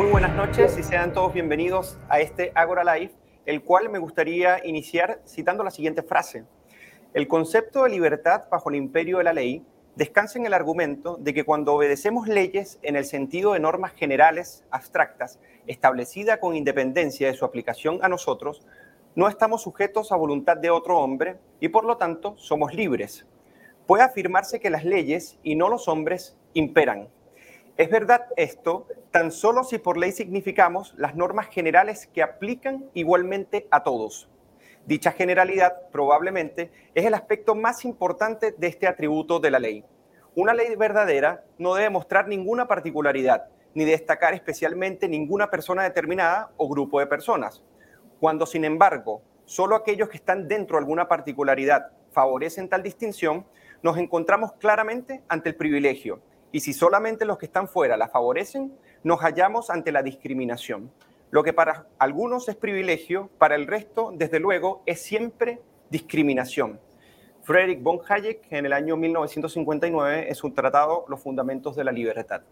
Muy buenas noches y sean todos bienvenidos a este Agora Live, el cual me gustaría iniciar citando la siguiente frase. El concepto de libertad bajo el imperio de la ley descansa en el argumento de que cuando obedecemos leyes en el sentido de normas generales, abstractas, establecidas con independencia de su aplicación a nosotros, no estamos sujetos a voluntad de otro hombre y por lo tanto somos libres. Puede afirmarse que las leyes y no los hombres imperan. Es verdad esto tan solo si por ley significamos las normas generales que aplican igualmente a todos. Dicha generalidad probablemente es el aspecto más importante de este atributo de la ley. Una ley verdadera no debe mostrar ninguna particularidad, ni destacar especialmente ninguna persona determinada o grupo de personas. Cuando, sin embargo, solo aquellos que están dentro de alguna particularidad favorecen tal distinción, nos encontramos claramente ante el privilegio. Y si solamente los que están fuera la favorecen, nos hallamos ante la discriminación. Lo que para algunos es privilegio, para el resto, desde luego, es siempre discriminación. Friedrich von Hayek, en el año 1959, es un tratado Los Fundamentos de la Libertad.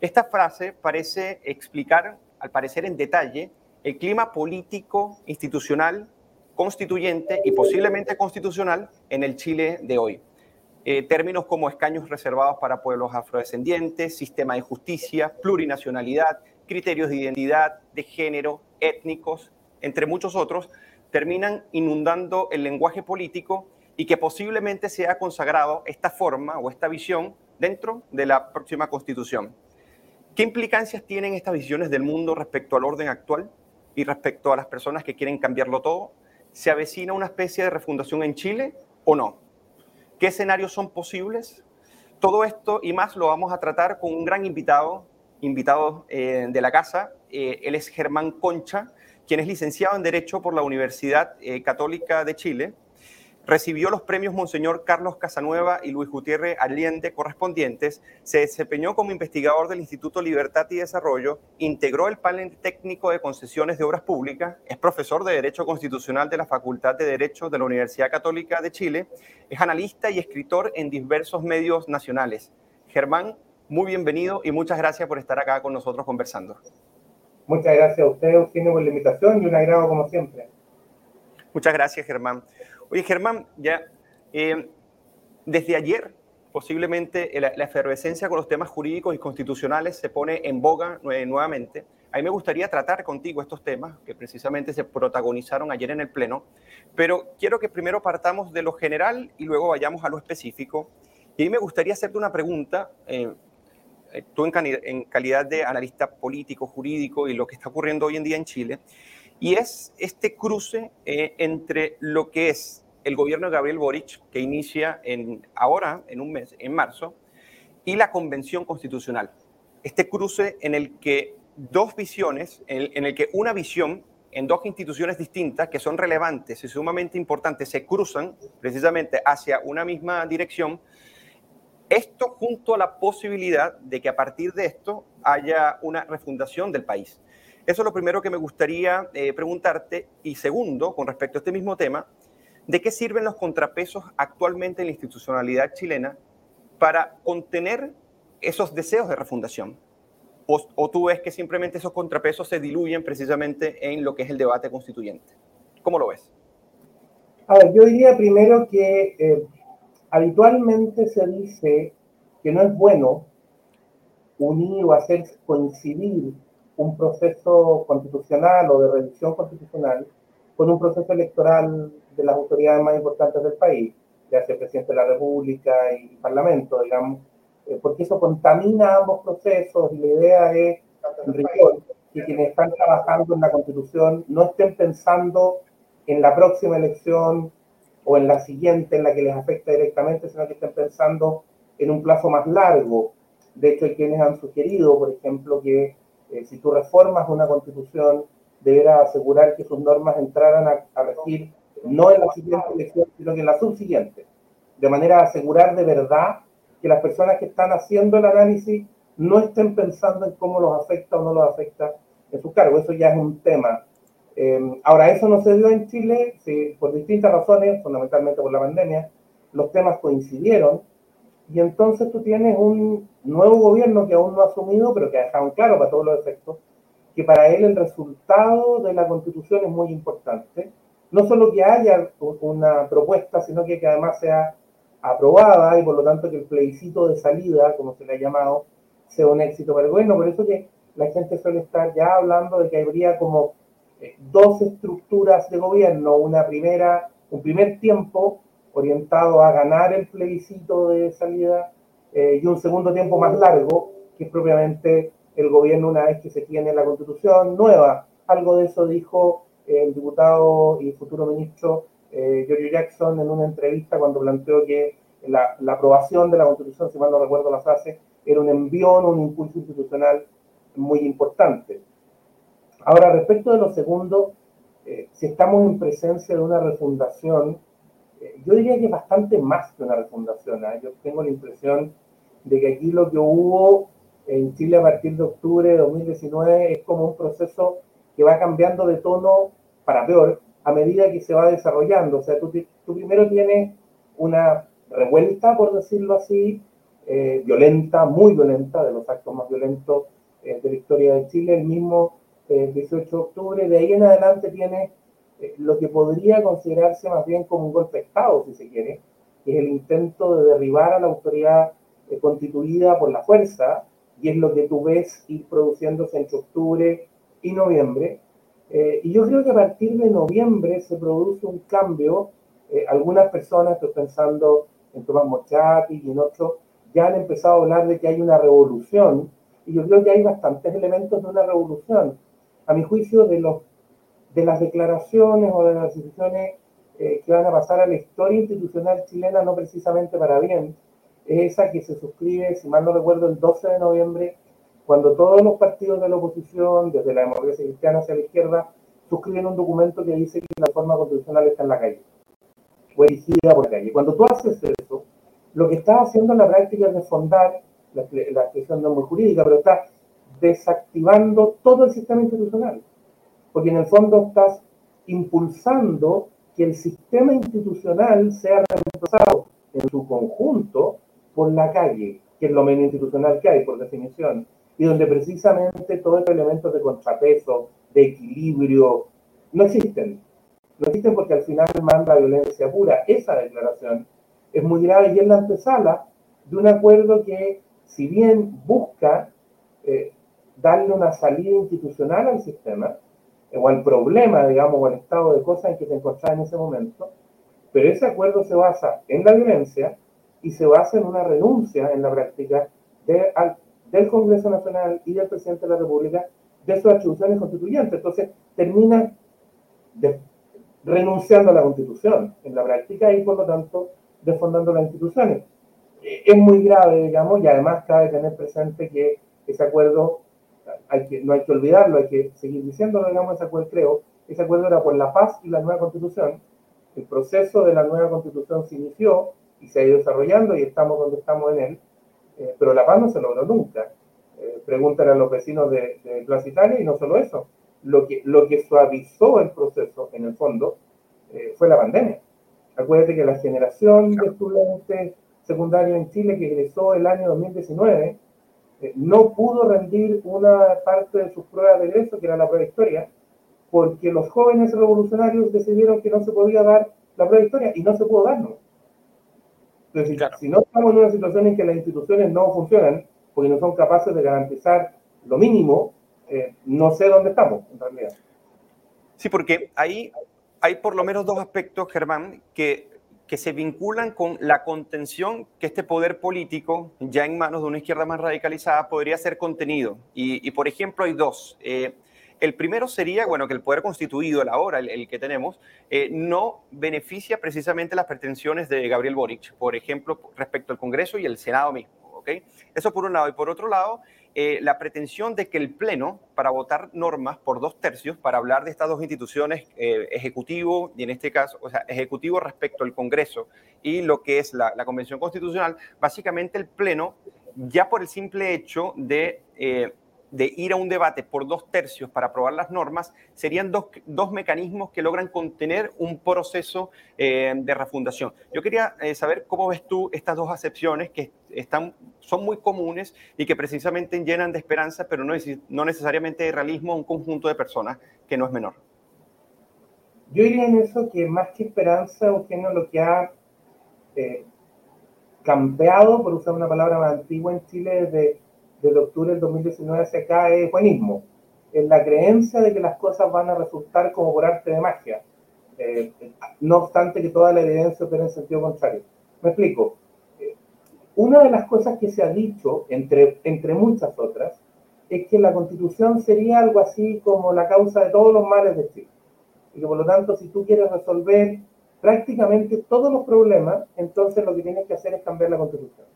Esta frase parece explicar, al parecer en detalle, el clima político, institucional, constituyente y posiblemente constitucional en el Chile de hoy. Eh, términos como escaños reservados para pueblos afrodescendientes, sistema de justicia, plurinacionalidad, criterios de identidad, de género, étnicos, entre muchos otros, terminan inundando el lenguaje político y que posiblemente sea consagrado esta forma o esta visión dentro de la próxima constitución. ¿Qué implicancias tienen estas visiones del mundo respecto al orden actual y respecto a las personas que quieren cambiarlo todo? ¿Se avecina una especie de refundación en Chile o no? ¿Qué escenarios son posibles? Todo esto y más lo vamos a tratar con un gran invitado, invitado eh, de la casa. Eh, él es Germán Concha, quien es licenciado en Derecho por la Universidad eh, Católica de Chile Recibió los premios Monseñor Carlos Casanueva y Luis Gutiérrez Allende correspondientes, se desempeñó como investigador del Instituto Libertad y Desarrollo, integró el panel técnico de concesiones de obras públicas, es profesor de Derecho Constitucional de la Facultad de Derecho de la Universidad Católica de Chile, es analista y escritor en diversos medios nacionales. Germán, muy bienvenido y muchas gracias por estar acá con nosotros conversando. Muchas gracias a usted, Eugenio, por la invitación y un agrado como siempre. Muchas gracias, Germán. Oye, Germán, ya eh, desde ayer posiblemente la, efervescencia con los temas jurídicos y constitucionales se pone en boga nuevamente. A mí me gustaría tratar contigo estos temas que precisamente se protagonizaron ayer en el Pleno, pero quiero que primero partamos de lo general y luego vayamos a lo específico. Y ahí me gustaría hacerte una pregunta, eh, eh, tú en, en calidad de analista político, jurídico y lo que está ocurriendo hoy en día en Chile, y es este cruce eh, entre lo que es el gobierno de Gabriel Boric, que inicia ahora, en un mes, en marzo, y la Convención Constitucional. Este cruce en el que dos visiones, en, el que una visión en dos instituciones distintas que son relevantes y sumamente importantes se cruzan precisamente hacia una misma dirección, esto junto a la posibilidad de que a partir de esto haya una refundación del país. Eso es lo primero que me gustaría eh, preguntarte. Y segundo, con respecto a este mismo tema, ¿de qué sirven los contrapesos actualmente en la institucionalidad chilena para contener esos deseos de refundación? O, tú ves que simplemente esos contrapesos se diluyen precisamente en lo que es el debate constituyente? ¿Cómo lo ves? A ver, yo diría primero que eh, habitualmente se dice que no es bueno unir o hacer coincidir un proceso constitucional o de revisión constitucional con un proceso electoral de las autoridades más importantes del país, ya sea presidente de la República y Parlamento, digamos, eh, porque eso contamina ambos procesos y la idea es, en rigor, que quienes están trabajando en la Constitución no estén pensando en la próxima elección o en la siguiente en la que les afecta directamente, sino que estén pensando en un plazo más largo. De hecho, hay quienes han sugerido, por ejemplo, que eh, si tú reformas una constitución, deberá asegurar que sus normas entraran a, regir no en la siguiente elección, sino que en la subsiguiente, de manera a asegurar de verdad que las personas que están haciendo el análisis no estén pensando en cómo los afecta o no los afecta en su cargo. Eso ya es un tema. Eh, ahora, eso no se dio en Chile por distintas razones, fundamentalmente por la pandemia. Los temas coincidieron y entonces tú tienes un nuevo gobierno que aún no ha asumido, pero que ha dejado claro para todos los efectos, que para él el resultado de la constitución es muy importante. No solo que haya una propuesta, sino que, que además sea aprobada y por lo tanto que el plebiscito de salida, como se le ha llamado, sea un éxito para el gobierno. Por eso que la gente suele estar ya hablando de que habría como eh, dos estructuras de gobierno, una primera, un primer tiempo orientado a ganar el plebiscito de salida eh, y un segundo tiempo más largo, que es propiamente el gobierno una vez que se tiene la constitución nueva. Algo de eso dijo el diputado y futuro ministro eh, Giorgio Jackson en una entrevista cuando planteó que la, la, aprobación de la constitución, si mal no recuerdo la frase, era un envión, un impulso institucional muy importante. Ahora, respecto de lo segundo, eh, si estamos en presencia de una refundación, eh, yo diría que es bastante más que una refundación. ¿eh? Yo tengo la impresión de que aquí lo que hubo en Chile a partir de octubre de 2019 es como un proceso que va cambiando de tono para peor a medida que se va desarrollando. O sea, tú, tú primero tienes una revuelta, por decirlo así, violenta, muy violenta, de los actos más violentos de la historia de Chile, el mismo 18 de octubre, de ahí en adelante tiene eh, lo que podría considerarse más bien como un golpe de Estado, si se quiere, que es el intento de derribar a la autoridad eh, constituida por la fuerza, y es lo que tú ves ir produciéndose entre octubre y noviembre. Eh, y yo creo que a partir de noviembre se produce un cambio. algunas personas, estoy pensando en Tomás Mochati y en otros, ya han empezado a hablar de que hay una revolución, y yo creo que hay bastantes elementos de una revolución a mi juicio, de, los, de las declaraciones o de las decisiones eh, que van a pasar a la historia institucional chilena, no precisamente para bien, es esa que se suscribe, si mal no recuerdo, el 12 de noviembre, cuando todos los partidos de la oposición, desde la democracia cristiana hacia la izquierda, suscriben un documento que dice que la forma constitucional está en la calle, o erigida por la calle. Cuando tú haces eso, lo que estás haciendo en la práctica es desfondar, la, expresión no muy jurídica, pero está desactivando todo el sistema institucional, porque en el fondo estás impulsando que el sistema institucional sea reemplazado en su conjunto por la calle, que es lo menos institucional que hay, por definición, y donde precisamente todos estos elementos de contrapeso, de equilibrio, no existen. No existen porque al final manda violencia pura. Esa declaración es muy grave y es la antesala de un acuerdo que, si bien busca eh, darle una salida institucional al sistema, o al problema, digamos, o al estado de cosas en que se encontraba en ese momento, pero ese acuerdo se basa en la violencia y se basa en una renuncia en la práctica de, del Congreso Nacional y del presidente de la República de sus atribuciones constituyentes. Entonces, termina renunciando a la Constitución en la práctica y, por lo tanto, desfondando las instituciones. Es muy grave, digamos, y además cabe tener presente que ese acuerdo hay que, no hay que olvidarlo, hay que seguir diciéndolo, digamos, ese acuerdo, creo, ese acuerdo era por la paz y la nueva constitución. El proceso de la nueva constitución se inició y se ha ido desarrollando y estamos donde estamos en él, eh, pero la paz no se logró nunca. Eh, pregúntale a los vecinos de, de, Plaza Italia y no solo eso. Lo que, lo que suavizó el proceso, en el fondo, eh, fue la pandemia. Acuérdate que la generación de estudiantes secundarios en Chile que egresó el año 2019 eh, no pudo rendir una parte de sus pruebas de egreso, que era la prueba de historia, porque los jóvenes revolucionarios decidieron que no se podía dar la prueba de historia y no se pudo darnos. Entonces, si no estamos en una situación en que las instituciones no funcionan, porque no son capaces de garantizar lo mínimo, eh, no sé dónde estamos, en realidad. Sí, porque ahí hay por lo menos dos aspectos, Germán, que que se vinculan con la contención que este poder político, ya en manos de una izquierda más radicalizada, podría ser contenido. Y, por ejemplo, hay dos. Eh, el primero sería, bueno, que el poder constituido, el ahora, el, que tenemos, eh, no beneficia precisamente las pretensiones de Gabriel Boric, por ejemplo, respecto al Congreso y el Senado mismo. ¿ok? Eso por un lado. Y por otro lado, eh, la pretensión de que el Pleno, para votar normas por dos tercios, para hablar de estas dos instituciones, eh, Ejecutivo y en este caso, o sea, Ejecutivo respecto al Congreso y lo que es la, Convención Constitucional, básicamente el Pleno, ya por el simple hecho de eh, de ir a un debate por dos tercios para aprobar las normas, serían dos, dos mecanismos que logran contener un proceso eh, de refundación. Yo quería eh, saber cómo ves tú estas dos acepciones que están, son muy comunes y que precisamente llenan de esperanza, pero no, no necesariamente de realismo a un conjunto de personas que no es menor. Yo diría en eso que más que esperanza, Eugenio, lo que ha eh, campeado, por usar una palabra más antigua en Chile, desde, desde octubre del 2019 hacia acá, es buenismo. Es la creencia de que las cosas van a resultar como por arte de magia. Eh, no obstante que toda la evidencia opera en sentido contrario. Me explico. Eh, una de las cosas que se ha dicho, entre, entre muchas otras, es que la constitución sería algo así como la causa de todos los males de Chile. Y que por lo tanto, si tú quieres resolver prácticamente todos los problemas, entonces lo que tienes que hacer es cambiar la constitución.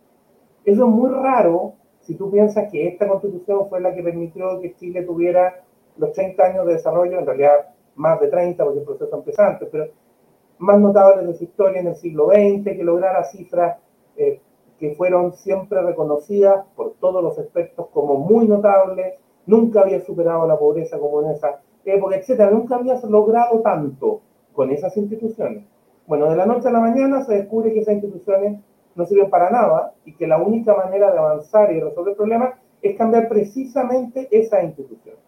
Eso es muy raro si tú piensas que esta constitución fue la que permitió que Chile tuviera los 30 años de desarrollo, en realidad más de 30 porque el proceso empezó antes, pero más notables de su historia en el siglo XX, que lograra cifras eh, que fueron siempre reconocidas por todos los expertos como muy notables, nunca había superado la pobreza como en esa época, etcétera, nunca había logrado tanto con esas instituciones. Bueno, de la noche a la mañana se descubre que esas instituciones no sirven para nada y que la única manera de avanzar y resolver problemas es cambiar precisamente esas instituciones.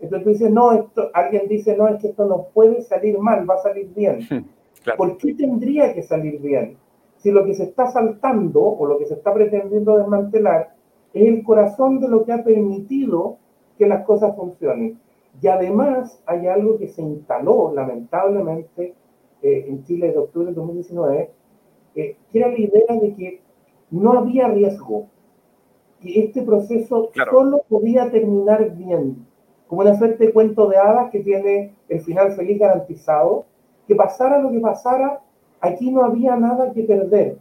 Entonces tú dices, no, esto, alguien dice, no, es que esto no puede salir mal, va a salir bien. ¿Por qué tendría que salir bien? Si lo que se está saltando o lo que se está pretendiendo desmantelar es el corazón de lo que ha permitido que las cosas funcionen. Y además hay algo que se instaló lamentablemente eh, en Chile de octubre del 2019, eh, era la idea de que no había riesgo, que este proceso solo podía terminar bien, como una suerte de cuento de hadas que tiene el final feliz garantizado, que pasara lo que pasara, aquí no había nada que perder.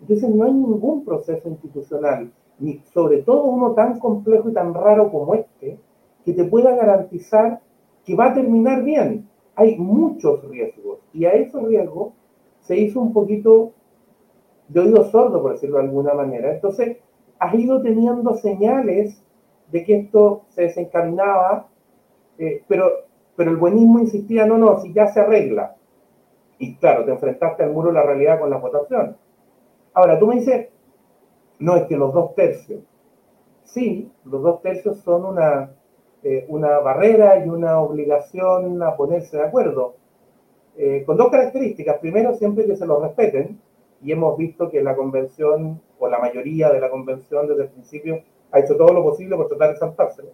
Entonces no hay ningún proceso institucional, ni sobre todo uno tan complejo y tan raro como este, que te pueda garantizar que va a terminar bien. Hay muchos riesgos y a esos riesgos se hizo un poquito de oído sordo, por decirlo de alguna manera. Entonces, has ido teniendo señales de que esto se desencaminaba, eh, pero, pero el buenismo insistía, no, no, si ya se arregla. Y claro, te enfrentaste al muro la realidad con la votación. Ahora, tú me dices, no, es que los dos tercios. Sí, los dos tercios son una, eh, una barrera y una obligación a ponerse de acuerdo, eh, con dos características. Primero, siempre que se lo respeten, y hemos visto que la convención, o la mayoría de la convención desde el principio, ha hecho todo lo posible por tratar de saltárselo.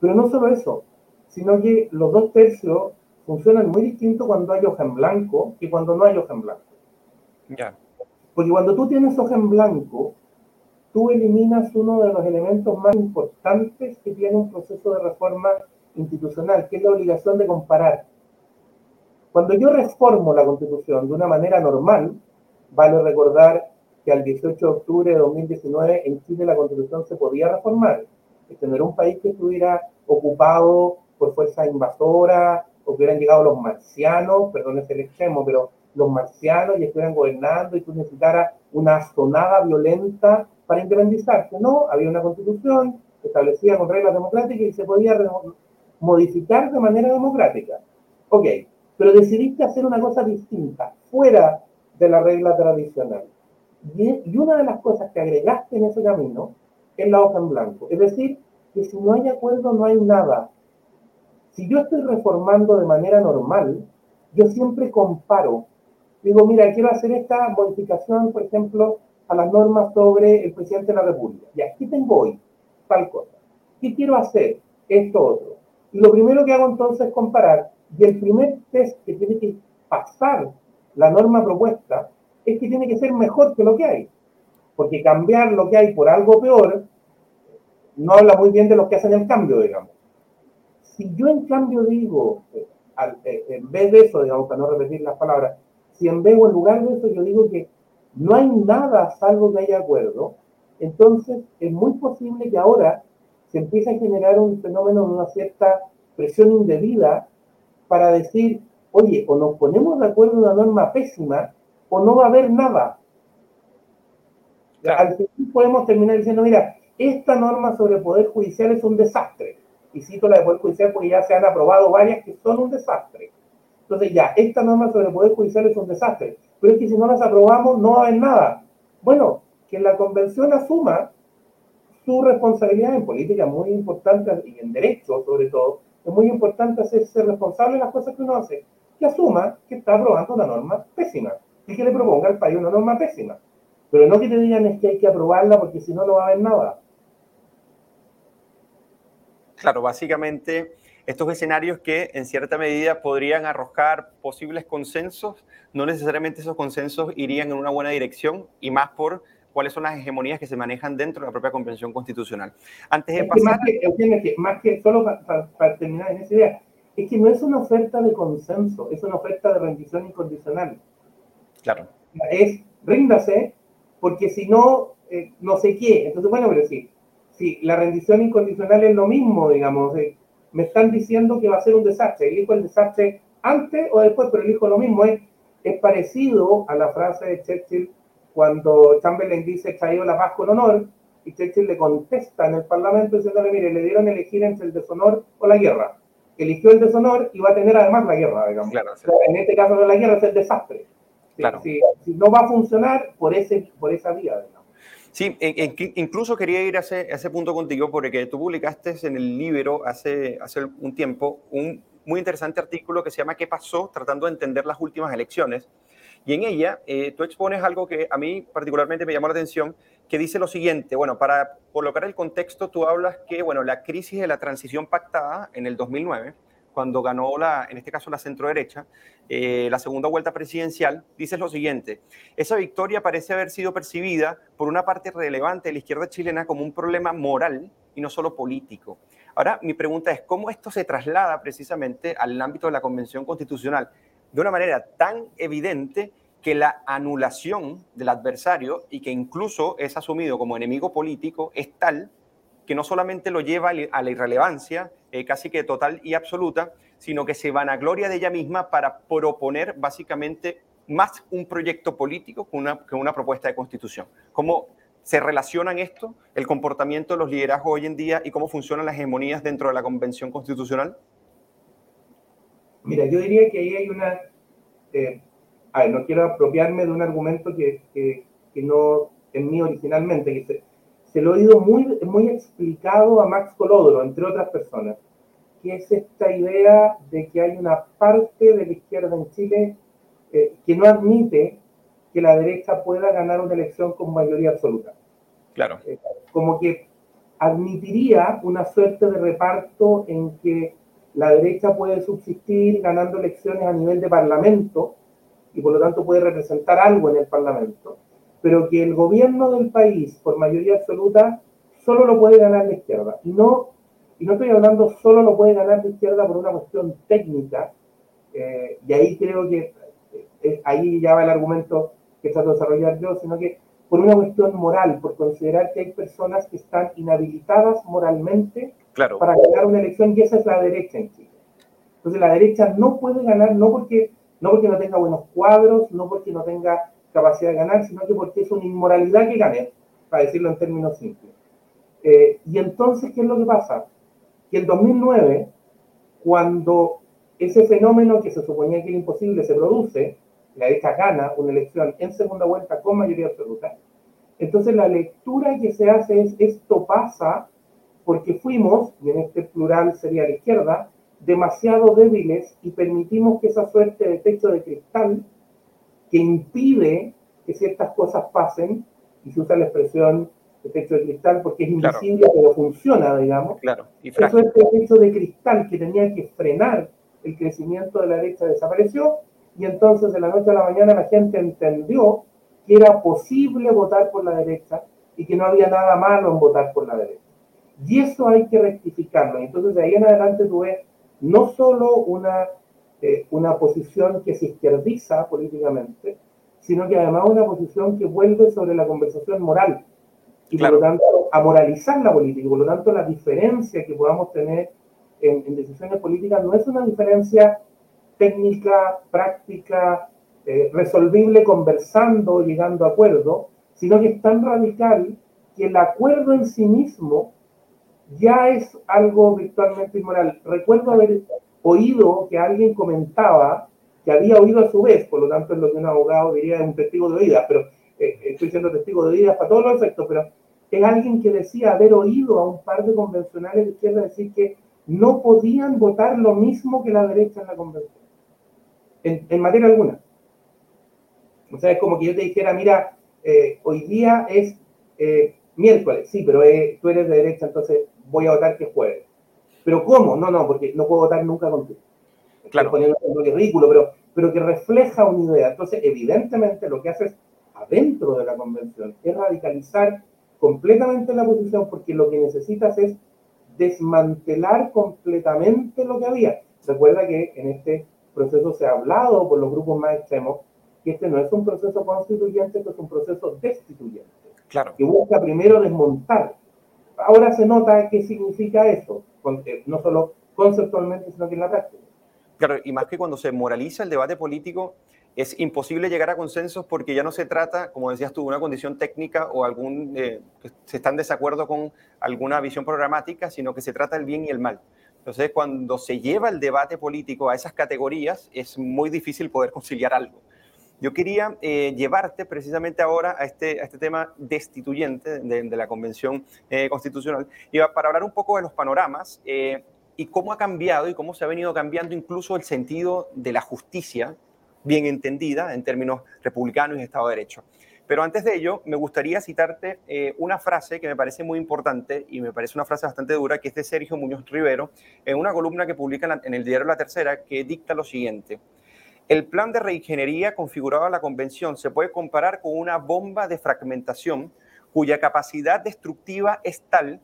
Pero no solo eso, sino que los dos tercios funcionan muy distinto cuando hay hoja en blanco que cuando no hay hoja en blanco. Ya. Porque cuando tú tienes hoja en blanco, tú eliminas uno de los elementos más importantes que tiene un proceso de reforma institucional, que es la obligación de comparar. Cuando yo reformo la constitución de una manera normal, vale recordar que al 18 de octubre de 2019 en Chile la constitución se podía reformar. Este no era un país que estuviera ocupado por fuerzas invasoras o que hubieran llegado los marcianos, perdón es el extremo, pero los marcianos y estuvieran gobernando y tú necesitaras una sonada violenta para independizarse. No, había una constitución establecida con reglas democráticas y se podía modificar de manera democrática. Ok, pero decidiste hacer una cosa distinta, fuera de la regla tradicional. Y, una de las cosas que agregaste en ese camino es la hoja en blanco. Es decir, que si no hay acuerdo, no hay nada. Si yo estoy reformando de manera normal, yo siempre comparo. Digo, mira, quiero hacer esta modificación, por ejemplo, a las normas sobre el presidente de la República. Y aquí tengo hoy tal cosa. ¿Qué quiero hacer? Esto otro. Y lo primero que hago entonces es comparar. Y el primer test que tiene que pasar la norma propuesta es que tiene que ser mejor que lo que hay. Porque cambiar lo que hay por algo peor no habla muy bien de los que hacen el cambio, digamos. Si yo en cambio digo, eh, eh, en vez de eso, digamos, para no repetir las palabras, si en vez o en lugar de eso yo digo que no hay nada salvo que haya acuerdo, entonces es muy posible que ahora se empiece a generar un fenómeno de una cierta presión indebida para decir, oye, o nos ponemos de acuerdo en una norma pésima o no va a haber nada. Al final podemos terminar diciendo, mira, esta norma sobre el Poder Judicial es un desastre. Y cito la de Poder Judicial porque ya se han aprobado varias que son un desastre. Entonces ya, esta norma sobre el Poder Judicial es un desastre. Pero es que si no las aprobamos no va a haber nada. Bueno, que la Convención asuma su responsabilidad en política muy importante y en derecho sobre todo, es muy importante hacerse responsable de las cosas que uno hace, que asuma que está aprobando una norma pésima y que le proponga al país una norma pésima. Pero no que te digan es que hay que aprobarla porque si no, no va a haber nada. Claro, básicamente estos escenarios que en cierta medida podrían arrojar posibles consensos, no necesariamente esos consensos irían en una buena dirección y más por cuáles son las hegemonías que se manejan dentro de la propia Convención Constitucional. Antes de pasar... más, que, solo para, terminar en esa idea, es que no es una oferta de consenso, es una oferta de rendición incondicional. Claro. Es ríndase, porque si no, eh, no sé qué. Entonces, bueno, pero sí, sí, la rendición incondicional es lo mismo, digamos. Eh, me están diciendo que va a ser un desastre. Elijo el desastre antes o después, pero elijo lo mismo. Es, es parecido a la frase de Churchill cuando Chamberlain dice traído la paz con honor, y Churchill le contesta en el Parlamento diciéndole, mire, le dieron elegir entre el deshonor o la guerra. Eligió el deshonor y va a tener además la guerra, digamos. En este caso de la guerra es el desastre. Si, no va a funcionar por, ese, por esa vía, digamos. Sí, incluso quería ir a ese, a ese, punto contigo porque tú publicaste en el libro hace, hace un tiempo un muy interesante artículo que se llama ¿Qué pasó? tratando de entender las últimas elecciones. Y en ella eh, tú expones algo que a mí particularmente me llamó la atención, que dice lo siguiente, bueno, para colocar el contexto, tú hablas que, bueno, la crisis de la transición pactada en el 2009, cuando ganó la, en este caso la centro-derecha, eh, la segunda vuelta presidencial, dices lo siguiente, esa victoria parece haber sido percibida por una parte relevante de la izquierda chilena como un problema moral y no solo político. Ahora, mi pregunta es, ¿cómo esto se traslada precisamente al ámbito de la Convención Constitucional? de una manera tan evidente que la anulación del adversario y que incluso es asumido como enemigo político es tal que no solamente lo lleva a la irrelevancia eh, casi que total y absoluta, sino que se vanagloria de ella misma para proponer básicamente más un proyecto político que una, que una propuesta de constitución. ¿Cómo se relacionan esto, el comportamiento de los liderazgos hoy en día y cómo funcionan las hegemonías dentro de la Convención Constitucional? Mira, yo diría que ahí hay una... Eh, a ver, no quiero apropiarme de un argumento que, que, no es mío originalmente, que se, se, lo he oído muy, muy explicado a Max Colodro, entre otras personas, que es esta idea de que hay una parte de la izquierda en Chile eh, que no admite que la derecha pueda ganar una elección con mayoría absoluta. Claro. Eh, como que admitiría una suerte de reparto en que la derecha puede subsistir ganando elecciones a nivel de parlamento y por lo tanto puede representar algo en el parlamento, pero que el gobierno del país, por mayoría absoluta, solo lo puede ganar la izquierda. Y no, y no estoy hablando solo lo puede ganar la izquierda por una cuestión técnica, eh, y ahí creo que eh, ahí ya va el argumento que trato de desarrollar yo, sino que por una cuestión moral, por considerar que hay personas que están inhabilitadas moralmente para ganar una elección y esa es la derecha en Chile. Entonces la derecha no puede ganar no porque, no porque no tenga buenos cuadros, no porque no tenga capacidad de ganar, sino que porque es una inmoralidad que gane, para decirlo en términos simples. Eh, y entonces, ¿qué es lo que pasa? Que en 2009, cuando ese fenómeno que se suponía que era imposible se produce, la derecha gana una elección en segunda vuelta con mayoría absoluta, entonces la lectura que se hace es esto pasa porque fuimos, y en este plural sería la izquierda, demasiado débiles y permitimos que esa suerte de techo de cristal que impide que ciertas cosas pasen, y se usa la expresión de techo de cristal porque es invisible pero funciona, digamos, claro. y esa suerte de techo de cristal que tenía que frenar el crecimiento de la derecha desapareció, y entonces de la noche a la mañana la gente entendió que era posible votar por la derecha y que no había nada malo en votar por la derecha. Y eso hay que rectificarlo. Entonces, de ahí en adelante tuve no solo una, eh, una posición que se izquierdiza políticamente, sino que además una posición que vuelve sobre la conversación moral. Y por lo tanto, a moralizar la política. Y por lo tanto, la diferencia que podamos tener en, en decisiones políticas no es una diferencia técnica, práctica, eh, resolvible conversando, llegando a acuerdo, sino que es tan radical que el acuerdo en sí mismo ya es algo virtualmente inmoral. Recuerdo haber oído que alguien comentaba que había oído a su vez, por lo tanto es lo que un abogado diría un testigo de oídas, pero eh, estoy siendo testigo de oídas para todos los efectos, pero es alguien que decía haber oído a un par de convencionales de izquierda decir que no podían votar lo mismo que la derecha en la convención, en, materia alguna. O sea, es como que yo te dijera, mira, eh, hoy día es eh, miércoles, sí, pero tú eres de derecha, entonces voy a votar que jueves. ¿Pero cómo? No, no, porque no puedo votar nunca contigo. Claro. Poniendo un ridículo, pero, pero que refleja una idea. Entonces, evidentemente, lo que haces adentro de la convención es radicalizar completamente la posición, porque lo que necesitas es desmantelar completamente lo que había. Recuerda que en este proceso se ha hablado por los grupos más extremos que este no es un proceso constituyente, que es un proceso destituyente. Claro. Que busca primero desmontar ahora se nota qué significa eso, eh, no solo conceptualmente, sino que en la práctica. Claro, y más que cuando se moraliza el debate político, es imposible llegar a consensos porque ya no se trata, como decías tú, de una condición técnica o algún, eh, que se está en desacuerdo con alguna visión programática, sino que se trata del bien y el mal. Entonces, cuando se lleva el debate político a esas categorías, es muy difícil poder conciliar algo. Yo quería eh, llevarte precisamente ahora a este, a este tema destituyente de, la Convención eh, Constitucional y para hablar un poco de los panoramas eh, y cómo ha cambiado y cómo se ha venido cambiando incluso el sentido de la justicia, bien entendida en términos republicanos y Estado de Derecho. Pero antes de ello, me gustaría citarte una frase que me parece muy importante y me parece una frase bastante dura, que es de Sergio Muñoz Rivero, en una columna que publica en el diario La Tercera, que dicta lo siguiente. El plan de reingeniería configurado en la Convención se puede comparar con una bomba de fragmentación cuya capacidad destructiva es tal,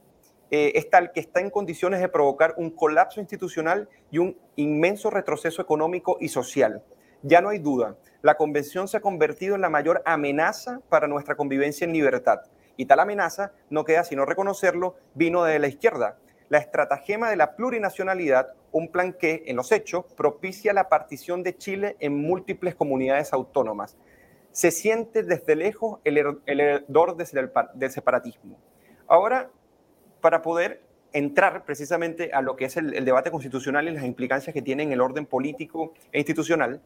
eh, es tal que está en condiciones de provocar un colapso institucional y un inmenso retroceso económico y social. Ya no hay duda, la Convención se ha convertido en la mayor amenaza para nuestra convivencia en libertad. Y tal amenaza, no queda sino reconocerlo, vino de la izquierda, la estratagema de la plurinacionalidad, un plan que, en los hechos, propicia la partición de Chile en múltiples comunidades autónomas. Se siente desde lejos el, hedor del separatismo. Ahora, para poder entrar precisamente a lo que es el, debate constitucional y las implicancias que tiene en el orden político e institucional,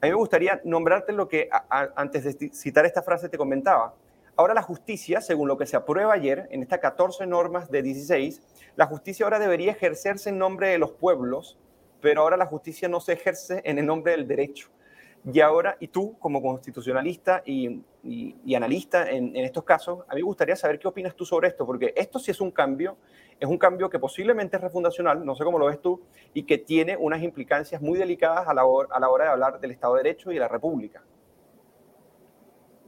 a mí me gustaría nombrarte lo que antes de citar esta frase te comentaba. Ahora la justicia, según lo que se aprueba ayer en estas 14 normas de 16, la justicia ahora debería ejercerse en nombre de los pueblos, pero ahora la justicia no se ejerce en el nombre del derecho. Y ahora, y tú como constitucionalista y, analista en, estos casos, a mí me gustaría saber qué opinas tú sobre esto, porque esto sí es un cambio, es un cambio que posiblemente es refundacional, no sé cómo lo ves tú, y que tiene unas implicancias muy delicadas a la, a la hora de hablar del Estado de Derecho y de la República.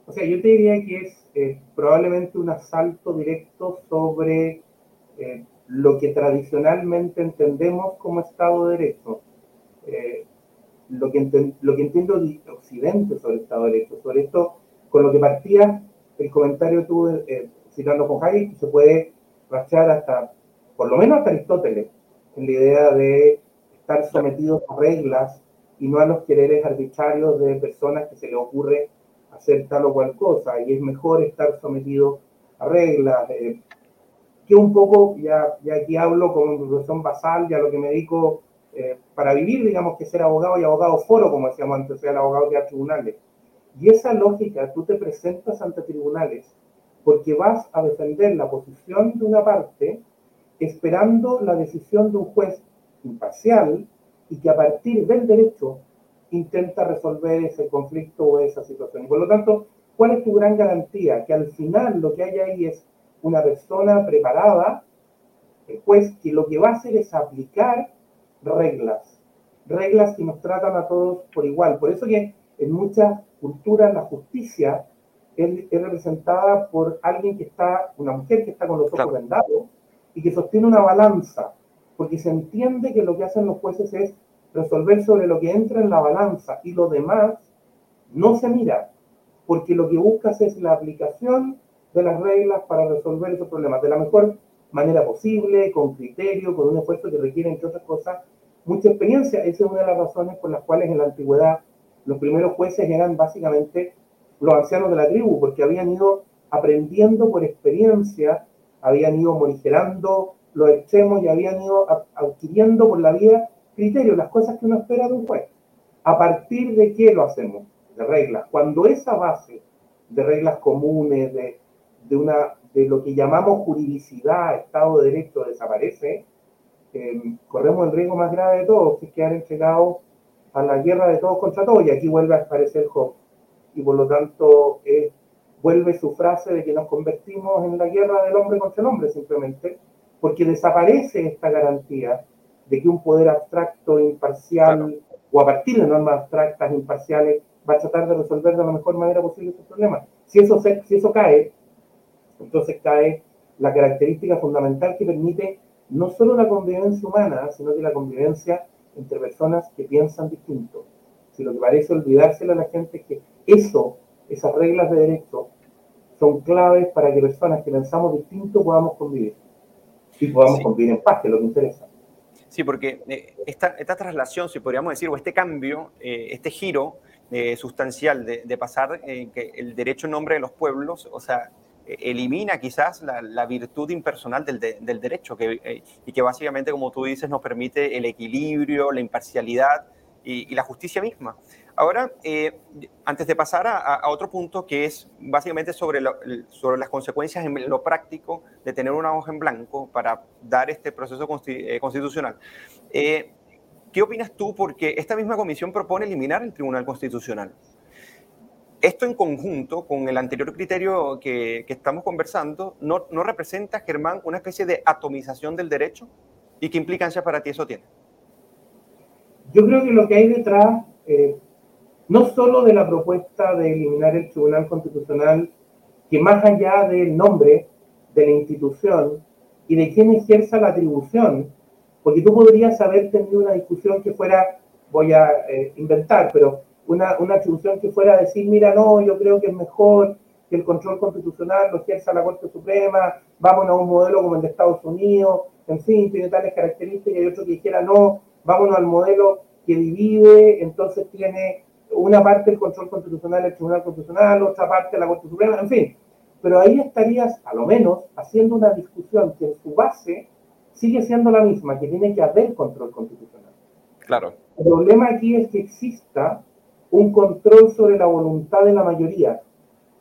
O sea, yo te diría que es eh, probablemente un asalto directo sobre eh, lo que tradicionalmente entendemos como Estado de Derecho. Eh, lo, que lo que entiendo de Occidente sobre Estado de Derecho. Sobre esto, con lo que partía el comentario tú citando con Hayek, se puede rachar hasta, por lo menos hasta Aristóteles, en la idea de estar sometidos a reglas y no a los quereres arbitrarios de personas que se le ocurre hacer tal o cual cosa y es mejor estar sometido a reglas. Eh, que un poco, ya, ya aquí hablo con profesión basal, ya lo que me dedico eh, para vivir, digamos que ser abogado y abogado foro, como decíamos antes, sea el abogado da tribunales. Y esa lógica, tú te presentas ante tribunales porque vas a defender la posición de una parte esperando la decisión de un juez imparcial y que a partir del derecho intenta resolver ese conflicto o esa situación. Y por lo tanto, ¿cuál es tu gran garantía? Que al final lo que hay ahí es una persona preparada, pues que lo que va a hacer es aplicar reglas, reglas que nos tratan a todos por igual. Por eso que en muchas culturas la justicia es, representada por alguien que está, una mujer que está con los ojos vendados y que sostiene una balanza, porque se entiende que lo que hacen los jueces es resolver sobre lo que entra en la balanza y lo demás no se mira, porque lo que buscas es la aplicación de las reglas para resolver esos problemas de la mejor manera posible, con criterio, con un esfuerzo que requiere, entre otras cosas, mucha experiencia. Esa es una de las razones por las cuales en la antigüedad los primeros jueces eran básicamente los ancianos de la tribu, porque habían ido aprendiendo por experiencia, habían ido morigerando los extremos y habían ido adquiriendo por la vía criterios, las cosas que uno espera de un juez. ¿A partir de qué lo hacemos? De reglas. Cuando esa base de reglas comunes, de, de, una, de lo que llamamos juridicidad, Estado de Derecho, desaparece, eh, corremos el riesgo más grave de todos, que es quedar entregados a la guerra de todos contra todos. Y aquí vuelve a aparecer Job. Y por lo tanto, vuelve su frase de que nos convertimos en la guerra del hombre contra el hombre, simplemente, porque desaparece esta garantía de que un poder abstracto, imparcial, o a partir de normas abstractas, imparciales, va a tratar de resolver de la mejor manera posible estos problemas. Si eso, si eso cae, entonces cae la característica fundamental que permite no solo la convivencia humana, sino que la convivencia entre personas que piensan distinto. Si lo que parece olvidárselo a la gente es que eso, esas reglas de derecho, son claves para que personas que pensamos distinto podamos convivir. Y podamos convivir en paz, que es lo que interesa. Sí, porque eh, esta, esta, traslación, si podríamos decir, o este cambio, eh, este giro eh, sustancial de, de pasar que el derecho en nombre de los pueblos, o sea, elimina quizás la, virtud impersonal del, del derecho que, y que básicamente, como tú dices, nos permite el equilibrio, la imparcialidad y, la justicia misma. Ahora, antes de pasar a, otro punto que es básicamente sobre, sobre las consecuencias en lo práctico de tener una hoja en blanco para dar este proceso constitucional. ¿Qué opinas tú? Porque esta misma comisión propone eliminar el Tribunal Constitucional. Esto en conjunto con el anterior criterio que, estamos conversando, ¿no, ¿no, representa, Germán, una especie de atomización del derecho? ¿Y qué implicancias para ti eso tiene? Yo creo que lo que hay detrás, eh, no solo de la propuesta de eliminar el Tribunal Constitucional, que más allá del nombre de la institución y de quién ejerza la atribución, porque tú podrías haber tenido una discusión que fuera, voy a eh, inventar, pero una, una atribución que fuera decir, mira, no, yo creo que es mejor que el control constitucional lo ejerza la Corte Suprema, vamos a un modelo como el de Estados Unidos, en fin, tiene tales características, y otro que dijera, no, vámonos al modelo que divide, entonces tiene una parte el control constitucional, el Tribunal Constitucional, otra parte la Corte Suprema, en fin. Pero ahí estarías, a lo menos, haciendo una discusión que en su base sigue siendo la misma, que tiene que haber control constitucional. Claro. El problema aquí es que exista un control sobre la voluntad de la mayoría.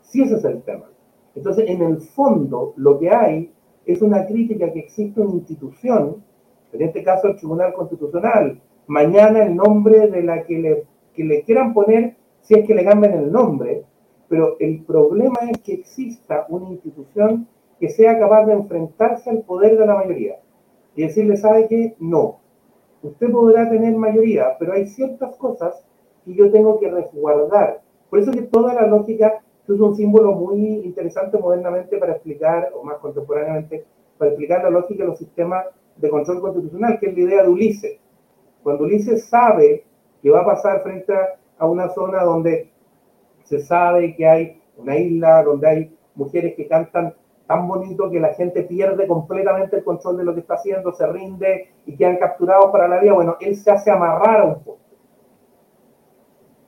Si ese es el tema. Entonces, en el fondo, lo que hay es una crítica que existe una institución, en este caso el Tribunal Constitucional, mañana el nombre de la que le, que le quieran poner, si es que le cambian el nombre, pero el problema es que exista una institución que sea capaz de enfrentarse al poder de la mayoría y decirle, ¿sabe qué? No. Usted podrá tener mayoría, pero hay ciertas cosas que yo tengo que resguardar. Por eso que toda la lógica es un símbolo muy interesante modernamente para explicar, o más contemporáneamente, para explicar la lógica de los sistemas de control constitucional, que es la idea de Ulises. Cuando Ulises sabe que va a pasar frente a una zona donde se sabe que hay una isla, donde hay mujeres que cantan tan bonito que la gente pierde completamente el control de lo que está haciendo, se rinde y quedan capturados para la vida. Bueno, él se hace amarrar a un poco.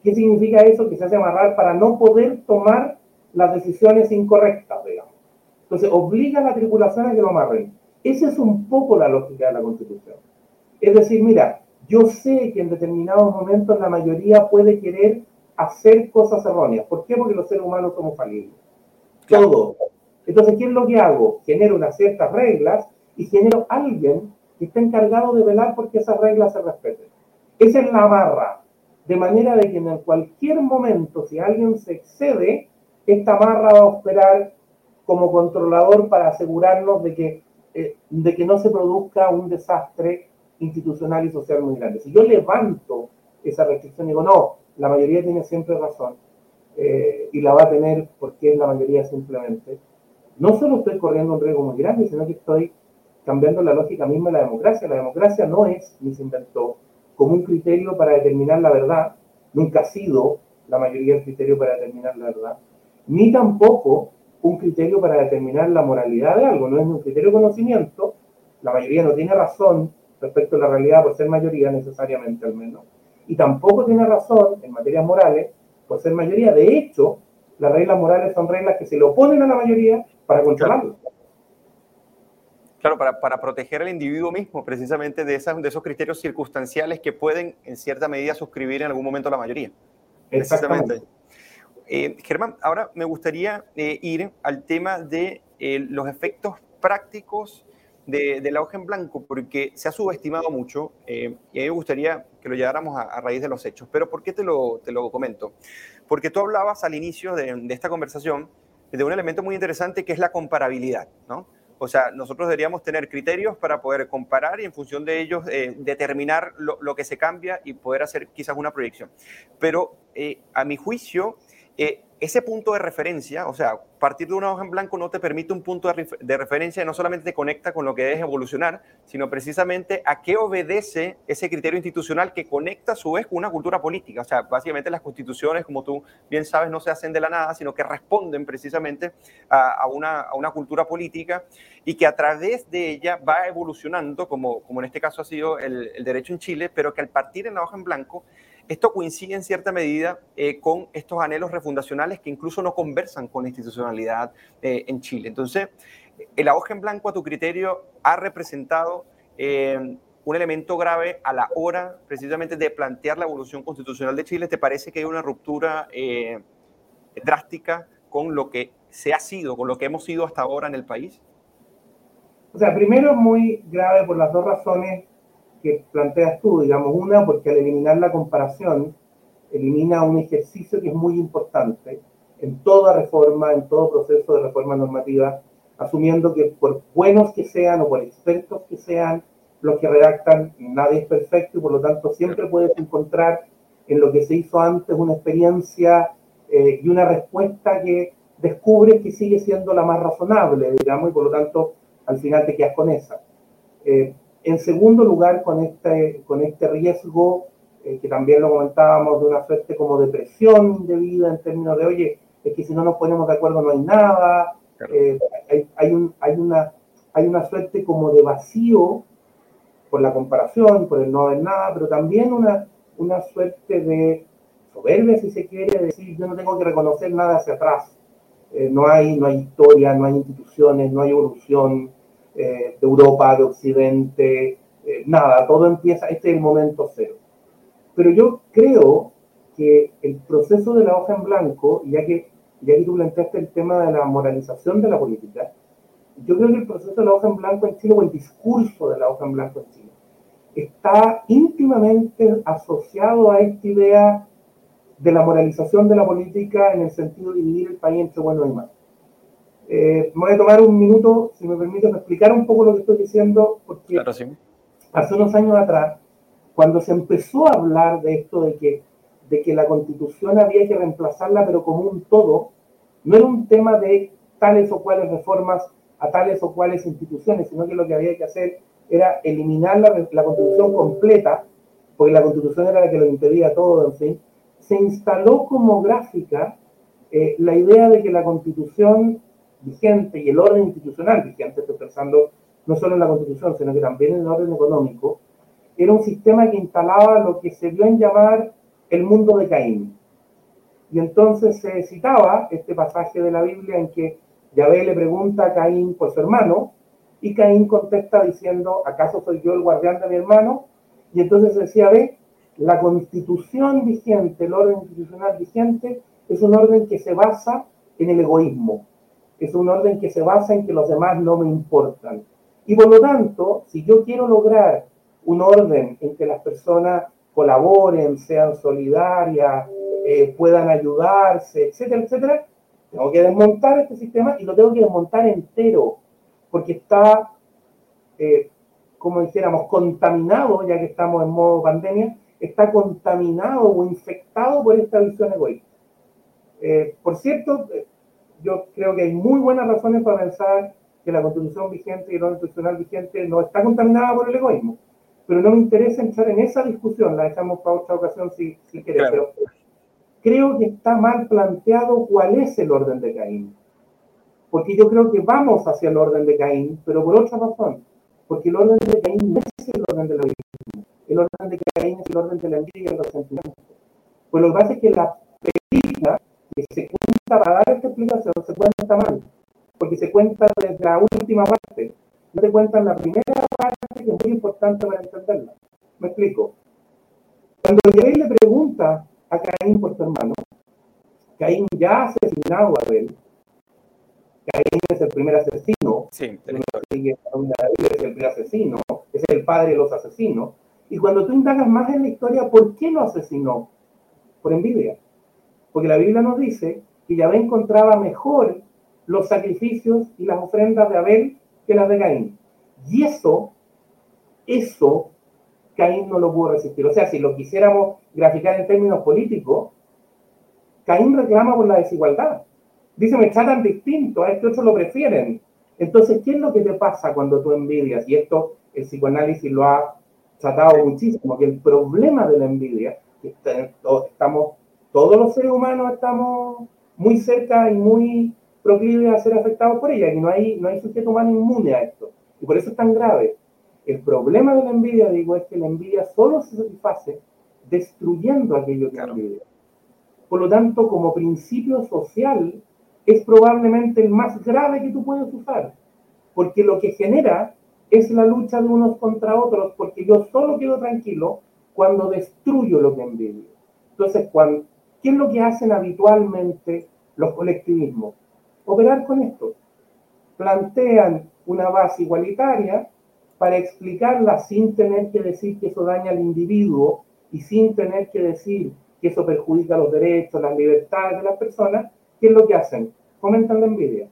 ¿Qué significa eso? Que se hace amarrar para no poder tomar las decisiones incorrectas, digamos. Entonces, obliga a la tripulación a que lo amarren. Esa es un poco la lógica de la Constitución. Es decir, mira, yo sé que en determinados momentos la mayoría puede querer hacer cosas erróneas. ¿Por qué? Porque los seres humanos somos falibles. Todo. Entonces, ¿qué es lo que hago? Genero unas ciertas reglas y genero alguien que está encargado de velar porque esas reglas se respeten. Esa es la barra. De manera de que en cualquier momento, si alguien se excede, esta barra va a operar como controlador para asegurarnos de que, eh, de que no se produzca un desastre institucional y social muy grande. Si yo levanto esa restricción y digo, no, la mayoría tiene siempre razón, eh, y la va a tener porque es la mayoría simplemente, no solo estoy corriendo un riesgo muy grande, sino que estoy cambiando la lógica misma de la democracia. La democracia no es, ni se inventó, como un criterio para determinar la verdad, nunca ha sido la mayoría del criterio para determinar la verdad, ni tampoco un criterio para determinar la moralidad de algo, no es un criterio de conocimiento, la mayoría no tiene razón respecto a la realidad por ser mayoría necesariamente al menos, y tampoco tiene razón en materias morales por ser mayoría. De hecho, las reglas morales son reglas que se le oponen a la mayoría para controlarlo. Claro, para, para, proteger al individuo mismo, precisamente de, esas, de esos criterios circunstanciales que pueden, en cierta medida, suscribir en algún momento la mayoría. Exactamente. Eh, Germán, ahora me gustaría eh, ir al tema de eh, los efectos prácticos de, de, la hoja en blanco, porque se ha subestimado mucho y a mí me gustaría que lo lleváramos a, raíz de los hechos. Pero ¿por qué te lo, te lo comento? Porque tú hablabas al inicio de, esta conversación de un elemento muy interesante que es la comparabilidad, ¿no? O sea, nosotros deberíamos tener criterios para poder comparar y en función de ellos eh, determinar lo, lo, que se cambia y poder hacer quizás una proyección. Pero eh, a mi juicio, eh, ese punto de referencia, o sea, partir de una hoja en blanco no te permite un punto de, de, referencia y no solamente te conecta con lo que debes evolucionar, sino precisamente a qué obedece ese criterio institucional que conecta a su vez con una cultura política. O sea, básicamente las constituciones, como tú bien sabes, no se hacen de la nada, sino que responden precisamente a, a, una, a una, cultura política y que a través de ella va evolucionando, como, como en este caso ha sido el, el derecho en Chile, pero que al partir en la hoja en blanco esto coincide en cierta medida eh, con estos anhelos refundacionales que incluso no conversan con la institucionalidad eh, en Chile. Entonces, el hoja en blanco, a tu criterio, ha representado eh, un elemento grave a la hora precisamente de plantear la evolución constitucional de Chile. ¿Te parece que hay una ruptura eh, drástica con lo que se ha sido, con lo que hemos sido hasta ahora en el país? O sea, primero es muy grave por las dos razones que planteas tú, digamos, una, porque al eliminar la comparación, elimina un ejercicio que es muy importante en toda reforma, en todo proceso de reforma normativa, asumiendo que por buenos que sean o por expertos que sean los que redactan, nadie es perfecto y por lo tanto siempre puedes encontrar en lo que se hizo antes una experiencia eh, y una respuesta que descubres que sigue siendo la más razonable, digamos, y por lo tanto al final te quedas con esa. Eh, en segundo lugar, con este, con este riesgo, eh, que también lo comentábamos, de una suerte como de presión de vida en términos de, oye, es que si no nos ponemos de acuerdo no hay nada, claro. eh, hay, hay, un, hay, una, hay una suerte como de vacío por la comparación, por el no haber nada, pero también una, una suerte de soberbia, si se quiere, de decir, yo no tengo que reconocer nada hacia atrás. Eh, no, hay, no hay historia, no hay instituciones, no hay evolución, eh, de Europa, de Occidente, eh, nada, todo empieza, este es el momento cero. Pero yo creo que el proceso de la hoja en blanco, ya que, ya que tú planteaste el tema de la moralización de la política, yo creo que el proceso de la hoja en blanco en Chile, o el discurso de la hoja en blanco en Chile, está íntimamente asociado a esta idea de la moralización de la política en el sentido de dividir el país entre buenos y malos. Eh, me voy a tomar un minuto, si me permite, para explicar un poco lo que estoy diciendo, porque claro, sí. hace unos años atrás, cuando se empezó a hablar de esto de que, de que la constitución había que reemplazarla, pero como un todo, no era un tema de tales o cuales reformas a tales o cuales instituciones, sino que lo que había que hacer era eliminar la, la constitución completa, porque la constitución era la que lo impedía todo, en fin, se instaló como gráfica eh, la idea de que la constitución vigente y el orden institucional vigente, estoy pensando no solo en la constitución, sino que también en el orden económico, era un sistema que instalaba lo que se dio en llamar el mundo de Caín. Y entonces se citaba este pasaje de la Biblia en que Yahvé le pregunta a Caín por su hermano, y Caín contesta diciendo, ¿acaso soy yo el guardián de mi hermano? Y entonces decía, ve, la constitución vigente, el orden institucional vigente, es un orden que se basa en el egoísmo, es un orden que se basa en que los demás no me importan. Y por lo tanto, si yo quiero lograr un orden en que las personas colaboren, sean solidarias, eh, puedan ayudarse, etcétera, etcétera, tengo que desmontar este sistema y lo tengo que desmontar entero, porque está, eh, como dijéramos, contaminado, ya que estamos en modo pandemia, está contaminado o infectado por esta visión egoísta. Eh, por cierto, yo creo que hay muy buenas razones para pensar que la constitución vigente y el orden constitucional vigente no está contaminada por el egoísmo. Pero no me interesa entrar en esa discusión, la dejamos para otra ocasión si, si querés. Claro. Pero creo que está mal planteado cuál es el orden de Caín. Porque yo creo que vamos hacia el orden de Caín, pero por otra razón. Porque el orden de Caín no es el orden del egoísmo. El orden de Caín es el orden de la envidia y el resentimiento. Pues lo que pasa es que la película que se para dar esta explicación se cuenta mal, porque se cuenta desde la última parte, no te cuentan la primera parte que es muy importante para entenderla. Me explico. Cuando Yahvé le pregunta a Caín por su hermano, Caín ya ha asesinado a Abel, Caín es el primer asesino, sí, es el primer asesino, es el padre de los asesinos, y cuando tú indagas más en la historia, ¿por qué lo asesinó? Por envidia. Porque la Biblia nos dice que Yahvé encontraba mejor los sacrificios y las ofrendas de Abel que las de Caín. Y eso, eso, Caín no lo pudo resistir. O sea, si lo quisiéramos graficar en términos políticos, Caín reclama por la desigualdad. Dice, me tratan distinto, a este otro lo prefieren. Entonces, ¿qué es lo que te pasa cuando tú envidias? Y esto el psicoanálisis lo ha tratado muchísimo, que el problema de la envidia, que estamos, todos los seres humanos estamos muy cerca y muy proclives a ser afectados por ella, y no hay, no hay sujeto humano inmune a esto. Y por eso es tan grave. El problema de la envidia, digo, es que la envidia solo se satisface destruyendo aquello que envidia. Por lo tanto, como principio social, es probablemente el más grave que tú puedes usar, porque lo que genera es la lucha de unos contra otros, porque yo solo quedo tranquilo cuando destruyo lo que envidio. Entonces, ¿qué es lo que hacen habitualmente los colectivismos? Operar con esto. Plantean una base igualitaria para explicarla sin tener que decir que eso daña al individuo y sin tener que decir que eso perjudica los derechos, las libertades de las personas, ¿qué es lo que hacen? Fomentan la envidia.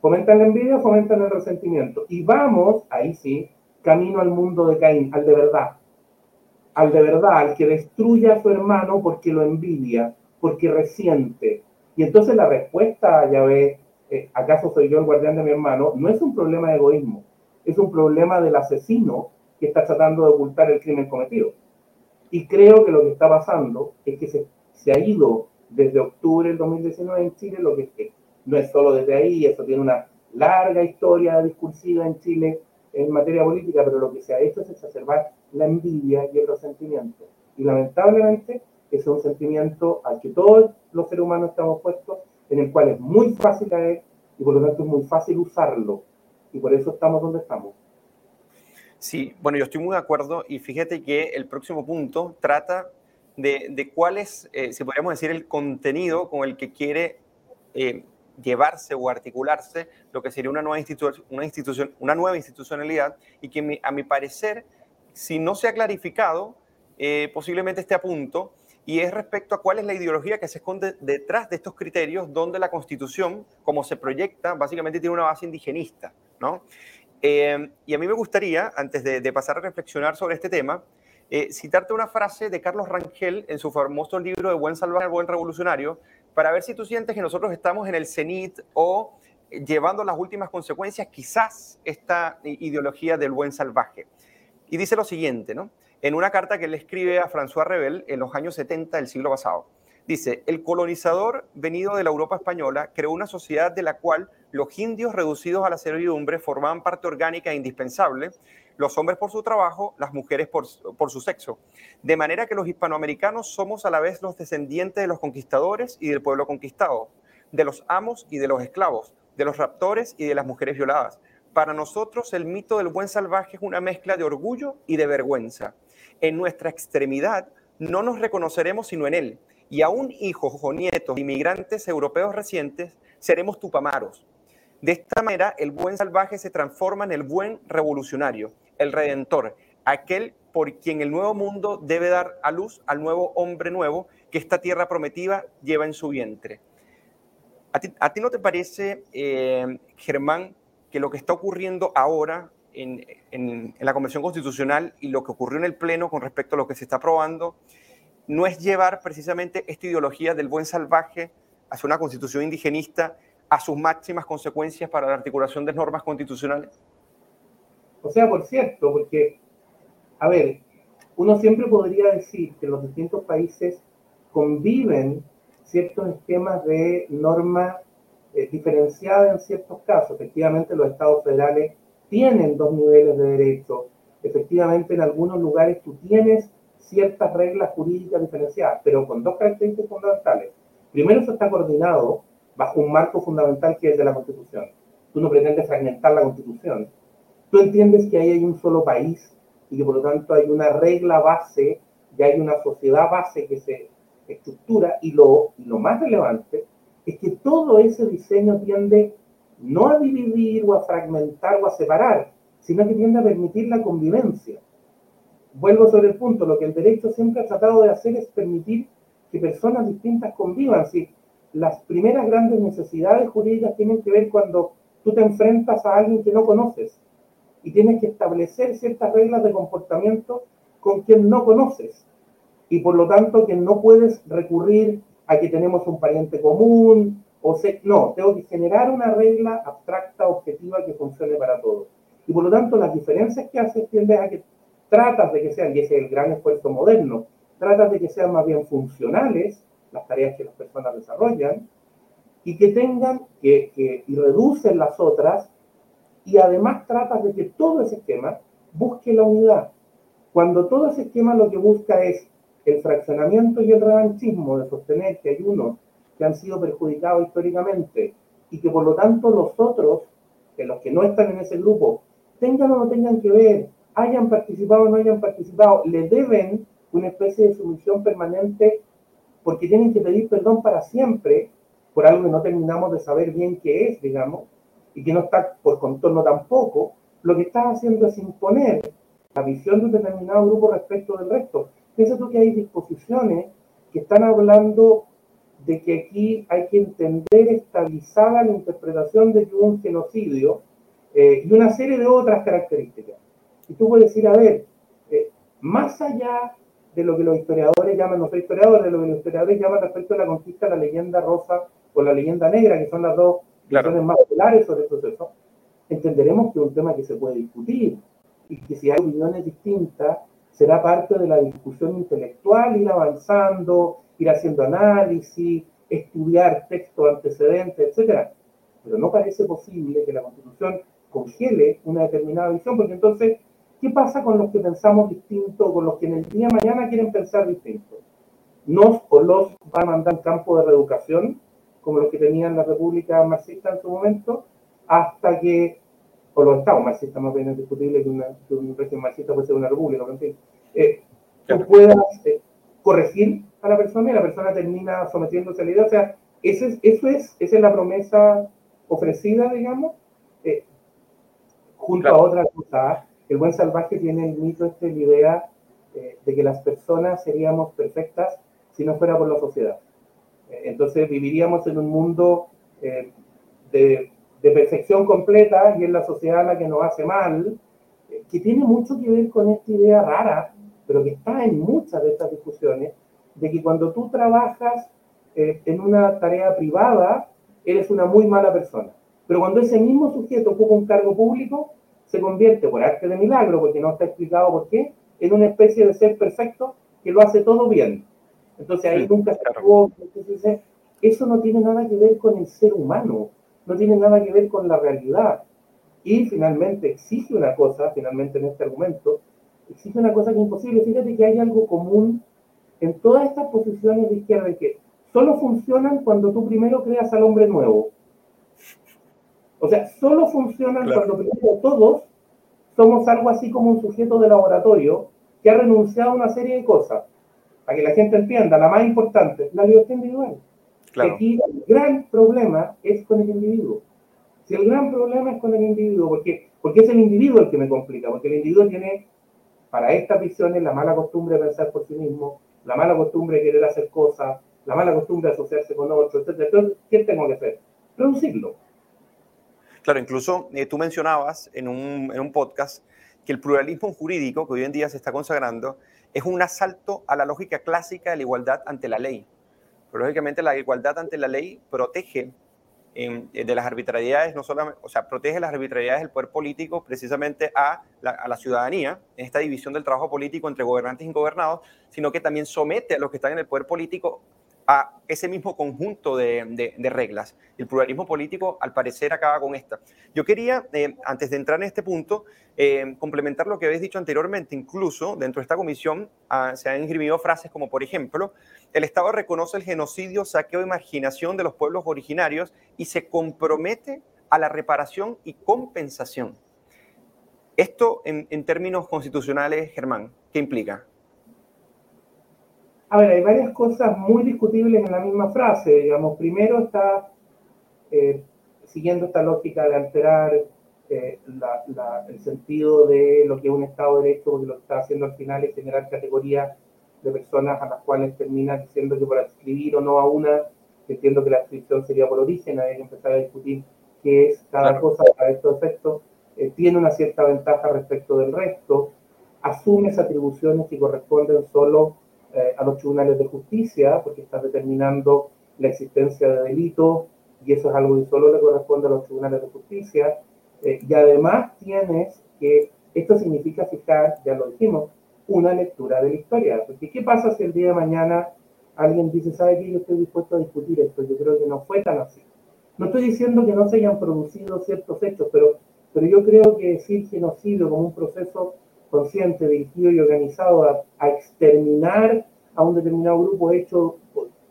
Fomentan la envidia, fomentan el resentimiento. Y vamos, ahí sí, camino al mundo de Caín, al de verdad. Al de verdad, al que destruye a su hermano porque lo envidia, porque resiente. Y entonces la respuesta, ya ve, eh, ¿acaso soy yo el guardián de mi hermano? No es un problema de egoísmo, es un problema del asesino que está tratando de ocultar el crimen cometido. Y creo que lo que está pasando es que se, se ha ido desde octubre del 2019 en Chile lo que es no es solo desde ahí, eso tiene una larga historia discursiva en Chile en materia política, pero lo que se ha hecho es exacerbar la envidia y el resentimiento. Y lamentablemente es un sentimiento al que todos los seres humanos estamos puestos, en el cual es muy fácil caer y por lo tanto es muy fácil usarlo. Y por eso estamos donde estamos. Sí, bueno, yo estoy muy de acuerdo y fíjate que el próximo punto trata de, de cuál es, eh, si podríamos decir, el contenido con el que quiere eh, llevarse o articularse lo que sería una nueva, una institución, una nueva institucionalidad y que a mi parecer, si no se ha clarificado, eh, posiblemente esté a punto y es respecto a cuál es la ideología que se esconde detrás de estos criterios donde la constitución, como se proyecta, básicamente tiene una base indigenista, ¿no? Eh, y a mí me gustaría, antes de, pasar a reflexionar sobre este tema, eh, citarte una frase de Carlos Rangel en su famoso libro de Buen Salvaje, Buen Revolucionario, para ver si tú sientes que nosotros estamos en el cenit o llevando las últimas consecuencias, quizás esta ideología del buen salvaje. Y dice lo siguiente, ¿no? En una carta que le escribe a François Rebel en los años 70 del siglo pasado. Dice, el colonizador venido de la Europa española creó una sociedad de la cual los indios reducidos a la servidumbre formaban parte orgánica e indispensable, los hombres por su trabajo, las mujeres por, por, su sexo. De manera que los hispanoamericanos somos a la vez los descendientes de los conquistadores y del pueblo conquistado, de los amos y de los esclavos, de los raptores y de las mujeres violadas. Para nosotros el mito del buen salvaje es una mezcla de orgullo y de vergüenza. En nuestra extremidad no nos reconoceremos sino en él, y aún hijos o nietos de inmigrantes europeos recientes seremos tupamaros. De esta manera, el buen salvaje se transforma en el buen revolucionario, el redentor, aquel por quien el nuevo mundo debe dar a luz al nuevo hombre nuevo que esta tierra prometida lleva en su vientre. ¿A ti, no te parece, eh, Germán, que lo que está ocurriendo ahora en, en, la Convención Constitucional y lo que ocurrió en el Pleno con respecto a lo que se está aprobando no es llevar precisamente esta ideología del buen salvaje hacia una constitución indigenista a sus máximas consecuencias para la articulación de normas constitucionales? O sea, por cierto, porque, a ver, uno siempre podría decir que los distintos países conviven ciertos esquemas de norma eh, diferenciada en ciertos casos. Efectivamente, los estados federales tienen dos niveles de derecho. Efectivamente, en algunos lugares tú tienes ciertas reglas jurídicas diferenciadas, pero con dos características fundamentales. Primero, eso está coordinado bajo un marco fundamental que es de la Constitución. Tú no pretendes fragmentar la Constitución. Tú entiendes que ahí hay un solo país y que por lo tanto hay una regla base y hay una sociedad base que se estructura y lo, y lo más relevante es que todo ese diseño tiende no a dividir o a fragmentar o a separar, sino que tiende a permitir la convivencia. Vuelvo sobre el punto, lo que el derecho siempre ha tratado de hacer es permitir que personas distintas convivan. Si las primeras grandes necesidades jurídicas tienen que ver cuando tú te enfrentas a alguien que no conoces y tienes que establecer ciertas reglas de comportamiento con quien no conoces y por lo tanto que no puedes recurrir a que tenemos un pariente común o se, no, tengo que generar una regla abstracta, objetiva que funcione para todos. Y por lo tanto las diferencias que haces tienden a que tratas de que sean, y ese es el gran esfuerzo moderno, tratas de que sean más bien funcionales las tareas que las personas desarrollan y que tengan, que, que y reducen las otras y además tratas de que todo ese esquema busque la unidad. Cuando todo ese esquema lo que busca es el fraccionamiento y el revanchismo de sostener que hay unos que han sido perjudicados históricamente y que por lo tanto los otros, que los que no están en ese grupo, tengan o no tengan que ver, hayan participado o no hayan participado, le deben una especie de sumisión permanente porque tienen que pedir perdón para siempre por algo que no terminamos de saber bien qué es, digamos, y que no está por contorno tampoco, lo que está haciendo es imponer la visión de un determinado grupo respecto del resto. Piensa tú que hay disposiciones que están hablando de que aquí hay que entender estabilizada la interpretación de que hubo un genocidio eh, y una serie de otras características. Y tú puedes decir, a ver, eh, más allá de lo que los historiadores llaman, no soy historiador, de lo que los historiadores llaman respecto a la conquista, la leyenda rosa o la leyenda negra, que son las dos claro. más populares sobre el proceso, entenderemos que es un tema que se puede discutir y que si hay opiniones distintas, será parte de la discusión intelectual, ir avanzando, ir haciendo análisis, estudiar textos antecedentes, etc. Pero no parece posible que la Constitución congele una determinada visión, porque entonces, ¿qué pasa con los que pensamos distinto, con los que en el día de mañana quieren pensar distinto? ¿Nos o los van a mandar en campo de reeducación, como los que tenían la República marxista en su momento, hasta que, o los estados marxistas más bien es discutible que, un régimen marxista puede ser una república, pero en fin, eh, tú puedas eh, corregir a la persona y la persona termina sometiéndose a la idea. O sea, eso es, eso es, esa es la promesa ofrecida, digamos, eh, junto a otra cosa. El buen salvaje tiene el mito, este, la idea eh, de que las personas seríamos perfectas si no fuera por la sociedad. Eh, entonces viviríamos en un mundo de, de, perfección completa y en la sociedad la que nos hace mal, que tiene mucho que ver con esta idea rara, pero que está en muchas de estas discusiones, de que cuando tú trabajas eh, en una tarea privada, eres una muy mala persona. Pero cuando ese mismo sujeto ocupa un cargo público, se convierte, por arte de milagro, porque no está explicado por qué, en una especie de ser perfecto que lo hace todo bien. Entonces ahí nunca se claro. eso no tiene nada que ver con el ser humano, no tiene nada que ver con la realidad. Y finalmente exige una cosa, finalmente en este argumento, exige una cosa que es imposible. Fíjate que hay algo común en todas estas posiciones de izquierda que solo funcionan cuando tú primero creas al hombre nuevo. O sea, solo funcionan cuando primero todos somos algo así como un sujeto de laboratorio que ha renunciado a una serie de cosas. Para que la gente entienda, la más importante, la libertad individual. Aquí el gran problema es con el individuo. Si el gran problema es con el individuo, porque, porque es el individuo el que me complica, porque el individuo tiene para estas visiones la mala costumbre de pensar por sí mismo, la mala costumbre de querer hacer cosas, la mala costumbre de asociarse con otros, etc. Entonces, ¿qué tengo que hacer? Reducirlo. Claro, incluso eh, tú mencionabas en un, en un podcast que el pluralismo jurídico que hoy en día se está consagrando es un asalto a la lógica clásica de la igualdad ante la ley. Pero lógicamente la igualdad ante la ley protege eh, de las arbitrariedades, no solamente, o sea, protege las arbitrariedades del poder político precisamente a la, a la, ciudadanía, en esta división del trabajo político entre gobernantes y gobernados, sino que también somete a los que están en el poder político a ese mismo conjunto de, reglas. El pluralismo político, al parecer, acaba con esta. Yo quería, eh, antes de entrar en este punto, eh, complementar lo que habéis dicho anteriormente. Incluso dentro de esta comisión ah, se han inscribido frases como, por ejemplo, el Estado reconoce el genocidio, saqueo y marginación de los pueblos originarios y se compromete a la reparación y compensación. Esto, en, en términos constitucionales, Germán, ¿qué implica? A ver, hay varias cosas muy discutibles en la misma frase. Digamos, primero está eh, siguiendo esta lógica de alterar eh, el sentido de lo que es un Estado de Derecho, porque lo que está haciendo al final es generar categorías de personas a las cuales termina diciendo que por adscribir o no a una, entiendo que la adscripción sería por origen, hay que empezar a discutir qué es cada cosa para estos efectos, eh, tiene una cierta ventaja respecto del resto, asume esas atribuciones que corresponden solo eh, a los tribunales de justicia, porque está determinando la existencia de delitos, y eso es algo que solo le corresponde a los tribunales de justicia. Eh, y además tienes que, esto significa fijar, ya lo dijimos, una lectura de la historia. Porque ¿qué pasa si el día de mañana alguien dice, ¿sabe qué? Yo estoy dispuesto a discutir esto. Yo creo que no fue tan así. No estoy diciendo que no se hayan producido ciertos hechos, pero, pero yo creo que decir genocidio como un proceso consciente, dirigido y organizado a, exterminar a un determinado grupo hecho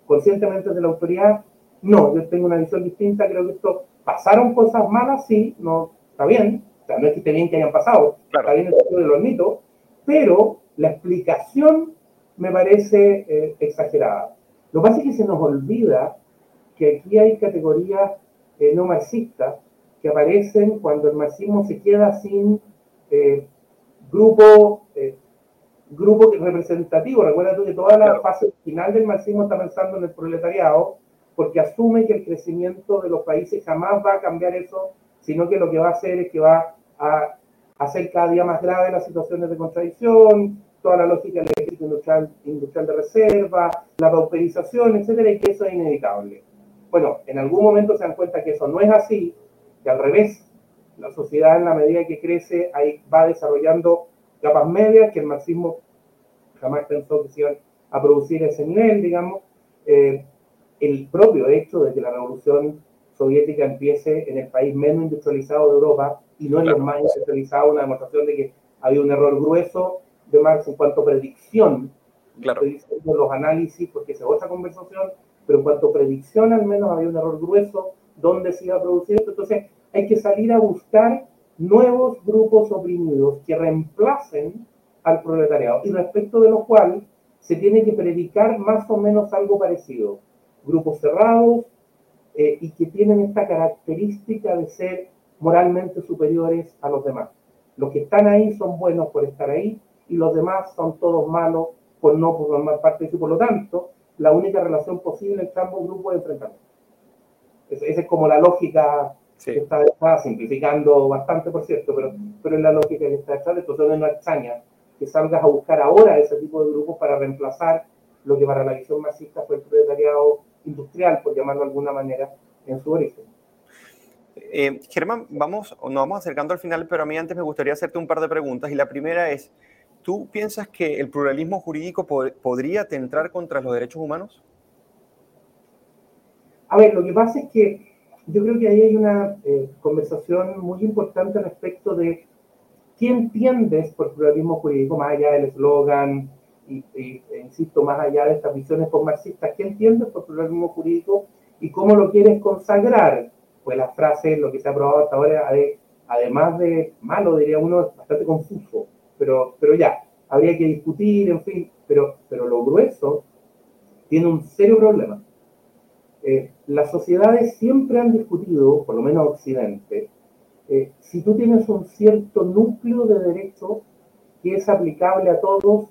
conscientemente de la autoridad, no, yo tengo una visión distinta, creo que esto pasaron cosas malas, sí, no, está bien, o sea, no es que esté bien que hayan pasado, está bien el sentido de los mitos, pero la explicación me parece eh, exagerada. Lo que pasa es que se nos olvida que aquí hay categorías eh, no marxistas que aparecen cuando el marxismo se queda sin eh, grupo, eh, grupo representativo. Recuerda tú que toda la fase final del marxismo está pensando en el proletariado, porque asume que el crecimiento de los países jamás va a cambiar eso, sino que lo que va a hacer es que va a hacer cada día más grave las situaciones de contradicción, toda la lógica del industrial, industrial de reserva, la pauperización, etcétera, y que eso es inevitable. Bueno, en algún momento se dan cuenta que eso no es así, que al revés, la sociedad en la medida que crece ahí va desarrollando capas medias que el marxismo jamás pensó que se iban a producir ese nivel, digamos. Eh, el propio hecho de que la revolución soviética empiece en el país menos industrializado de Europa y no en el más industrializado, una demostración de que había un error grueso de Marx en cuanto a predicción. Claro. los análisis, porque esa es otra conversación, pero en cuanto a predicción al menos había un error grueso donde se iba a producir esto. Entonces, hay que salir a buscar nuevos grupos oprimidos que reemplacen al proletariado y respecto de lo cual se tiene que predicar más o menos algo parecido. Grupos cerrados eh, y que tienen esta característica de ser moralmente superiores a los demás. Los que están ahí son buenos por estar ahí y los demás son todos malos por no formar parte de eso. Por lo tanto, la única relación posible entre ambos grupos es enfrentamiento. Esa es como la lógica está, simplificando bastante, por cierto, pero, pero es la lógica que está detrás. Entonces no extraña que salgas a buscar ahora ese tipo de grupos para reemplazar lo que para la visión marxista fue el proletariado industrial, por llamarlo de alguna manera, en su origen. Eh, Germán, vamos, nos vamos acercando al final, pero a mí antes me gustaría hacerte un par de preguntas. Y la primera es, ¿tú piensas que el pluralismo jurídico podría atentar contra los derechos humanos? A ver, lo que pasa es que yo creo que ahí hay una eh, conversación muy importante respecto de qué entiendes por pluralismo jurídico, más allá del eslogan, y, e insisto, más allá de estas visiones por marxistas, ¿qué entiendes por pluralismo jurídico y cómo lo quieres consagrar? Pues la frase, lo que se ha probado hasta ahora, además de malo, diría uno, es bastante confuso, pero, pero ya, habría que discutir, en fin, pero, pero lo grueso tiene un serio problema eh, las sociedades siempre han discutido, por lo menos Occidente, eh, si tú tienes un cierto núcleo de derecho que es aplicable a todos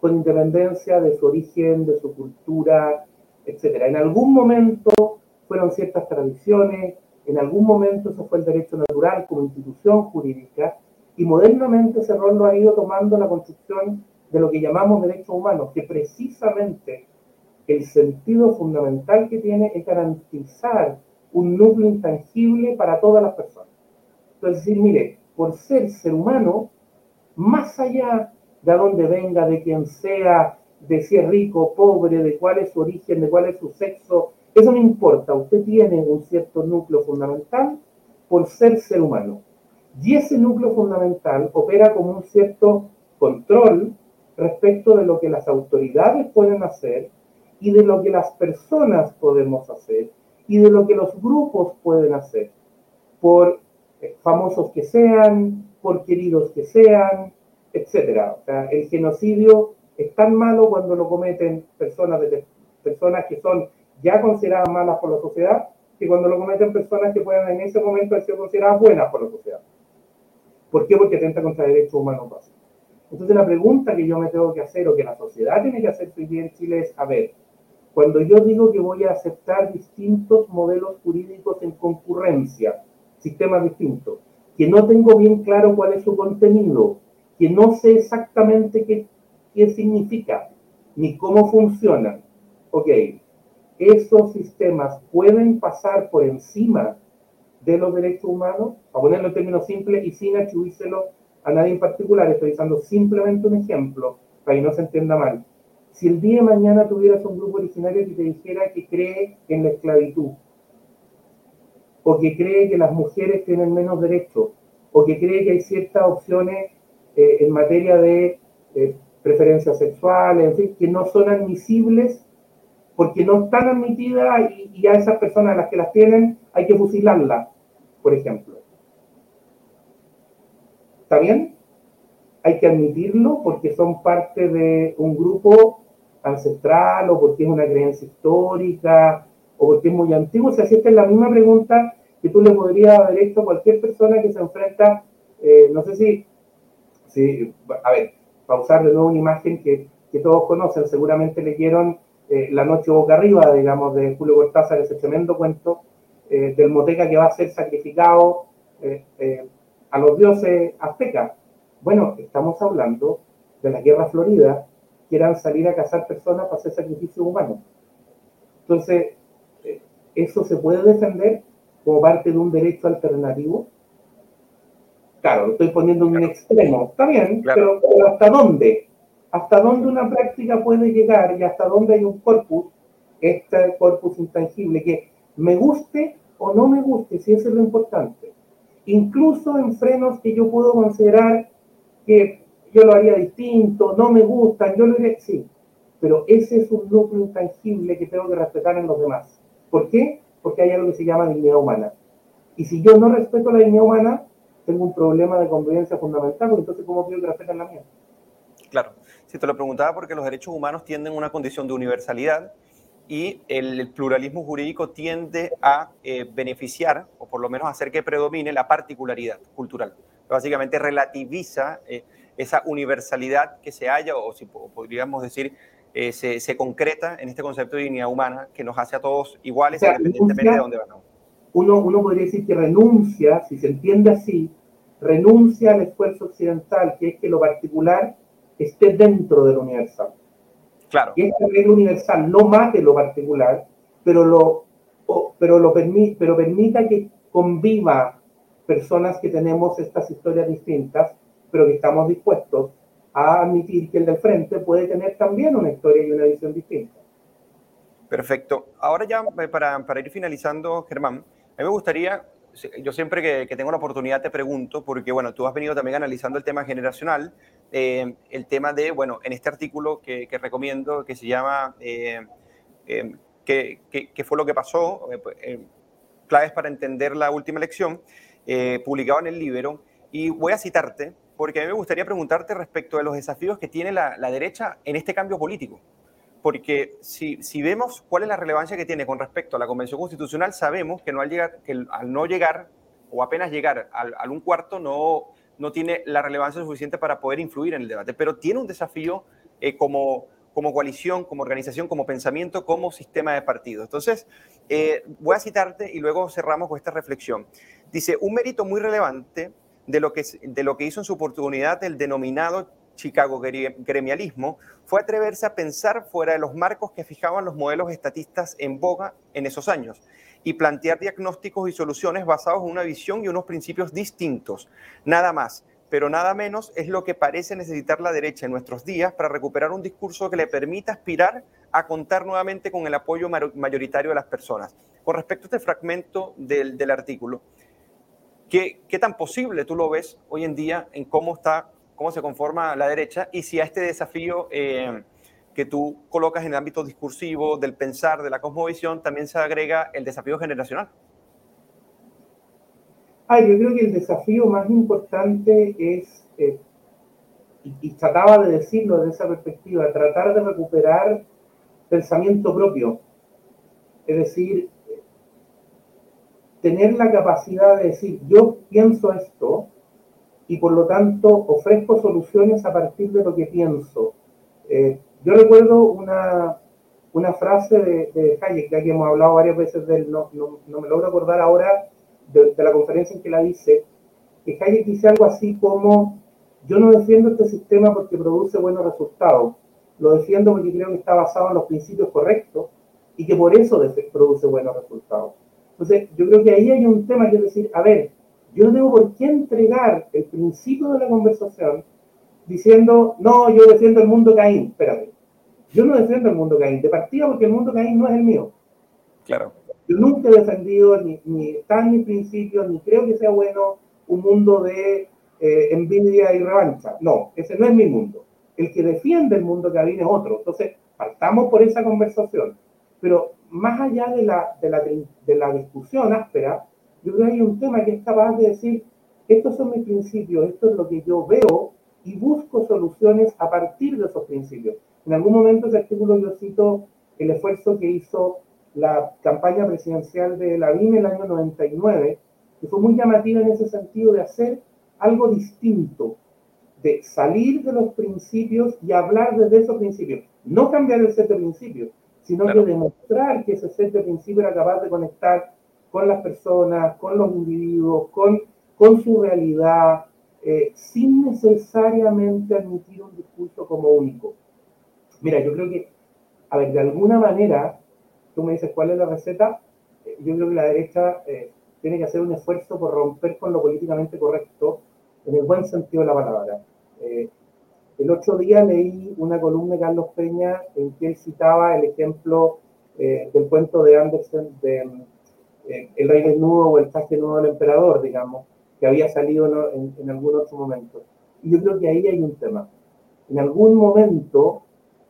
con independencia de su origen, de su cultura, etc. En algún momento fueron ciertas tradiciones, en algún momento eso fue el derecho natural como institución jurídica, y modernamente ese rol lo ha ido tomando la construcción de lo que llamamos derechos humanos, que precisamente el sentido fundamental que tiene es garantizar un núcleo intangible para todas las personas. Entonces, decir, mire, por ser ser humano, más allá de donde venga, de quien sea, de si es rico, pobre, de cuál es su origen, de cuál es su sexo. Eso no importa. Usted tiene un cierto núcleo fundamental por ser ser humano. Y ese núcleo fundamental opera como un cierto control respecto de lo que las autoridades pueden hacer y de lo que las personas podemos hacer y de lo que los grupos pueden hacer, por eh, famosos que sean, por queridos que sean, etc. O sea, el genocidio es tan malo cuando lo cometen personas, de, personas que son ya consideradas malas por la sociedad que cuando lo cometen personas que puedan en ese momento ser consideradas buenas por la sociedad. ¿Por qué? Porque atenta contra derechos humanos básicos. Entonces la pregunta que yo me tengo que hacer o que la sociedad tiene que hacer hoy en Chile es, a ver, cuando yo digo que voy a aceptar distintos modelos jurídicos en concurrencia, sistemas distintos, que no tengo bien claro cuál es su contenido, que no sé exactamente qué, qué significa, ni cómo funcionan, ok, esos sistemas pueden pasar por encima de los derechos humanos, a ponerlo en términos simples y sin atribuírselo a nadie en particular, estoy usando simplemente un ejemplo para que no se entienda mal. Si el día de mañana tuvieras un grupo originario que te dijera que cree en la esclavitud, o que cree que las mujeres tienen menos derechos, o que cree que hay ciertas opciones eh, en materia de eh, preferencias sexuales, en fin, que no son admisibles porque no están admitidas y, y, a esas personas a las que las tienen hay que fusilarlas, por ejemplo. ¿Está bien? Hay que admitirlo porque son parte de un grupo ancestral o porque es una creencia histórica o porque es muy antiguo. O sea, si esta es la misma pregunta que tú le podrías haber hecho a cualquier persona que se enfrenta, eh, no sé si, si, a ver, pausar de nuevo una imagen que, que todos conocen, seguramente leyeron eh, La noche boca arriba, digamos, de Julio Cortázar, ese tremendo cuento eh, del Moteca que va a ser sacrificado eh, a los dioses aztecas. Bueno, estamos hablando de la guerra florida, que eran salir a cazar personas para hacer sacrificios humanos. Entonces, ¿eso se puede defender como parte de un derecho alternativo? Claro, lo estoy poniendo en un extremo, está bien, pero ¿hasta dónde? hasta dónde una práctica puede llegar y hasta dónde hay un corpus, este corpus intangible, que me guste o no me guste, si eso es lo importante. Incluso en frenos que yo puedo considerar que yo lo haría distinto, no me gustan, yo lo haría, sí, pero ese es un núcleo intangible que tengo que respetar en los demás. ¿Por qué? Porque hay algo que se llama dignidad humana. Y si yo no respeto la dignidad humana, tengo un problema de convivencia fundamental, porque entonces, ¿cómo quiero que respeten la mía? Claro. Si te lo preguntaba porque los derechos humanos tienden a una condición de universalidad y el, pluralismo jurídico tiende a eh, beneficiar, o por lo menos hacer que predomine la particularidad cultural. Básicamente relativiza eh, esa universalidad que se haya, o si podríamos decir, eh, se, concreta en este concepto de dignidad humana que nos hace a todos iguales independientemente de dónde vamos. Uno, uno podría decir que renuncia, si se entiende así, renuncia al esfuerzo occidental, que es que lo particular esté dentro del universal. Claro. Y esta regla universal no mate lo particular, pero, lo, pero, lo permite, pero permita que conviva personas que tenemos estas historias distintas, pero que estamos dispuestos a admitir que el del frente puede tener también una historia y una visión distinta. Perfecto. Ahora ya eh, para, ir finalizando, Germán, a mí me gustaría yo siempre que, tengo la oportunidad te pregunto, porque bueno, tú has venido también analizando el tema generacional, eh, el tema de, bueno, en este artículo que, recomiendo, que se llama eh, eh, ¿qué, fue lo que pasó? Pues, claves para entender la última elección, publicado en el Libro, y voy a citarte, porque a mí me gustaría preguntarte respecto de los desafíos que tiene la, la derecha en este cambio político porque si, si, vemos cuál es la relevancia que tiene con respecto a la Convención Constitucional, sabemos que, no al, llegar, que al no llegar o apenas llegar al, al, un cuarto no, no tiene la relevancia suficiente para poder influir en el debate, pero tiene un desafío eh, como, como coalición, como organización, como pensamiento, como sistema de partido. Entonces, eh, voy a citarte y luego cerramos con esta reflexión. Dice, un mérito muy relevante de lo que, de lo que hizo en su oportunidad el denominado Chicago gremialismo fue atreverse a pensar fuera de los marcos que fijaban los modelos estatistas en boga en esos años y plantear diagnósticos y soluciones basados en una visión y unos principios distintos. Nada más, pero nada menos es lo que parece necesitar la derecha en nuestros días para recuperar un discurso que le permita aspirar a contar nuevamente con el apoyo mayoritario de las personas. Con respecto a este fragmento del, del artículo, ¿qué, ¿qué, tan posible tú lo ves hoy en día en cómo, está, cómo se conforma la derecha y si a este desafío eh, que tú colocas en el ámbito discursivo, del pensar, de la cosmovisión, también se agrega el desafío generacional? Ah, yo creo que el desafío más importante es, eh, y, trataba de decirlo desde esa perspectiva, tratar de recuperar pensamiento propio. Es decir, tener la capacidad de decir, yo pienso esto y por lo tanto ofrezco soluciones a partir de lo que pienso. Eh, yo recuerdo una, una frase de, de, Hayek, ya que hemos hablado varias veces de él, no, no, no me logro acordar ahora de, la conferencia en que la dice, que Hayek dice algo así como, yo no defiendo este sistema porque produce buenos resultados, lo defiendo porque creo que está basado en los principios correctos y que por eso produce buenos resultados. Entonces, yo creo que ahí hay un tema que es decir, a ver, yo no tengo por qué entregar el principio de la conversación diciendo, no, yo defiendo el mundo Caín. Espérate, yo no defiendo el mundo Caín, de partida porque el mundo Caín no es el mío. Claro. Yo nunca he defendido, ni, ni está en mis principios, ni creo que sea bueno un mundo de eh, envidia y revancha. No, ese no es mi mundo. El que defiende el mundo que es otro. Entonces, partamos por esa conversación. Pero más allá de la, de la, de la discusión áspera, yo creo que hay un tema que es capaz de decir, estos son mis principios, esto es lo que yo veo y busco soluciones a partir de esos principios. En algún momento ese artículo yo cito el esfuerzo que hizo la campaña presidencial de Lavín en el año 99, que fue muy llamativa en ese sentido de hacer algo distinto, de salir de los principios y hablar desde esos principios. No cambiar el set de principios, sino que demostrar que ese set de principios era capaz de conectar con las personas, con los individuos, con, con su realidad, eh, sin necesariamente admitir un discurso como único. Mira, yo creo que, a ver, de alguna manera, tú me dices cuál es la receta, eh, yo creo que la derecha eh, tiene que hacer un esfuerzo por romper con lo políticamente correcto, en el buen sentido de la palabra. Eh, el otro día leí una columna de Carlos Peña en que él citaba el ejemplo del cuento de Andersen de El rey desnudo o el traje nudo del emperador, digamos, que había salido en, en algún otro momento. Y yo creo que ahí hay un tema. En algún momento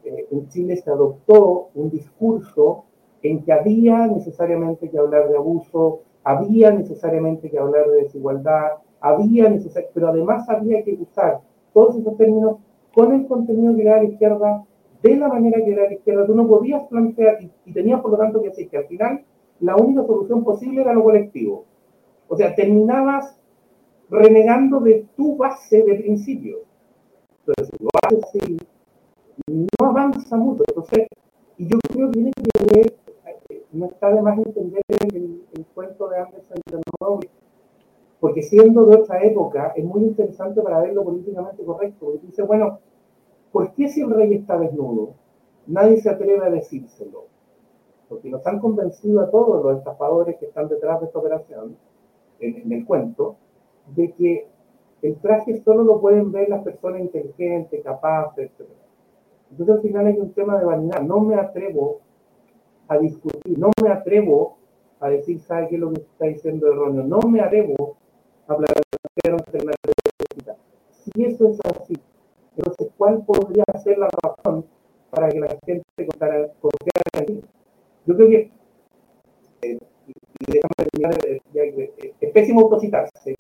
en Chile se adoptó un discurso en que había necesariamente que hablar de abuso, había necesariamente que hablar de desigualdad, había necesariamente, pero además había que usar todos esos términos con el contenido que era la izquierda, de la manera que era la izquierda. Tú no podías plantear, y, y tenías por lo tanto que decir que al final la única solución posible era lo colectivo. O sea, terminabas renegando de tu base de principios. Entonces, lo haces así, no avanza mucho. Entonces, y yo creo que tiene que ver no está de más entender el, cuento de Anderson de porque siendo de otra época, es muy interesante para verlo políticamente correcto. Porque dice, bueno, ¿por qué si el rey está desnudo? Nadie se atreve a decírselo. Porque nos han convencido a todos los estafadores que están detrás de esta operación, en, en el cuento, de que el traje solo lo pueden ver las personas inteligentes, capaces, etc. Entonces al final hay un tema de vanidad. No me atrevo a discutir, no me atrevo a decir, ¿sabe qué es lo que está diciendo erróneo? No me atrevo a plantear. Si eso es así, entonces, ¿cuál podría ser la razón para que la gente confiara en mí? Yo creo que, eh, déjame terminar, eh, eh, es pésimo autocitarse,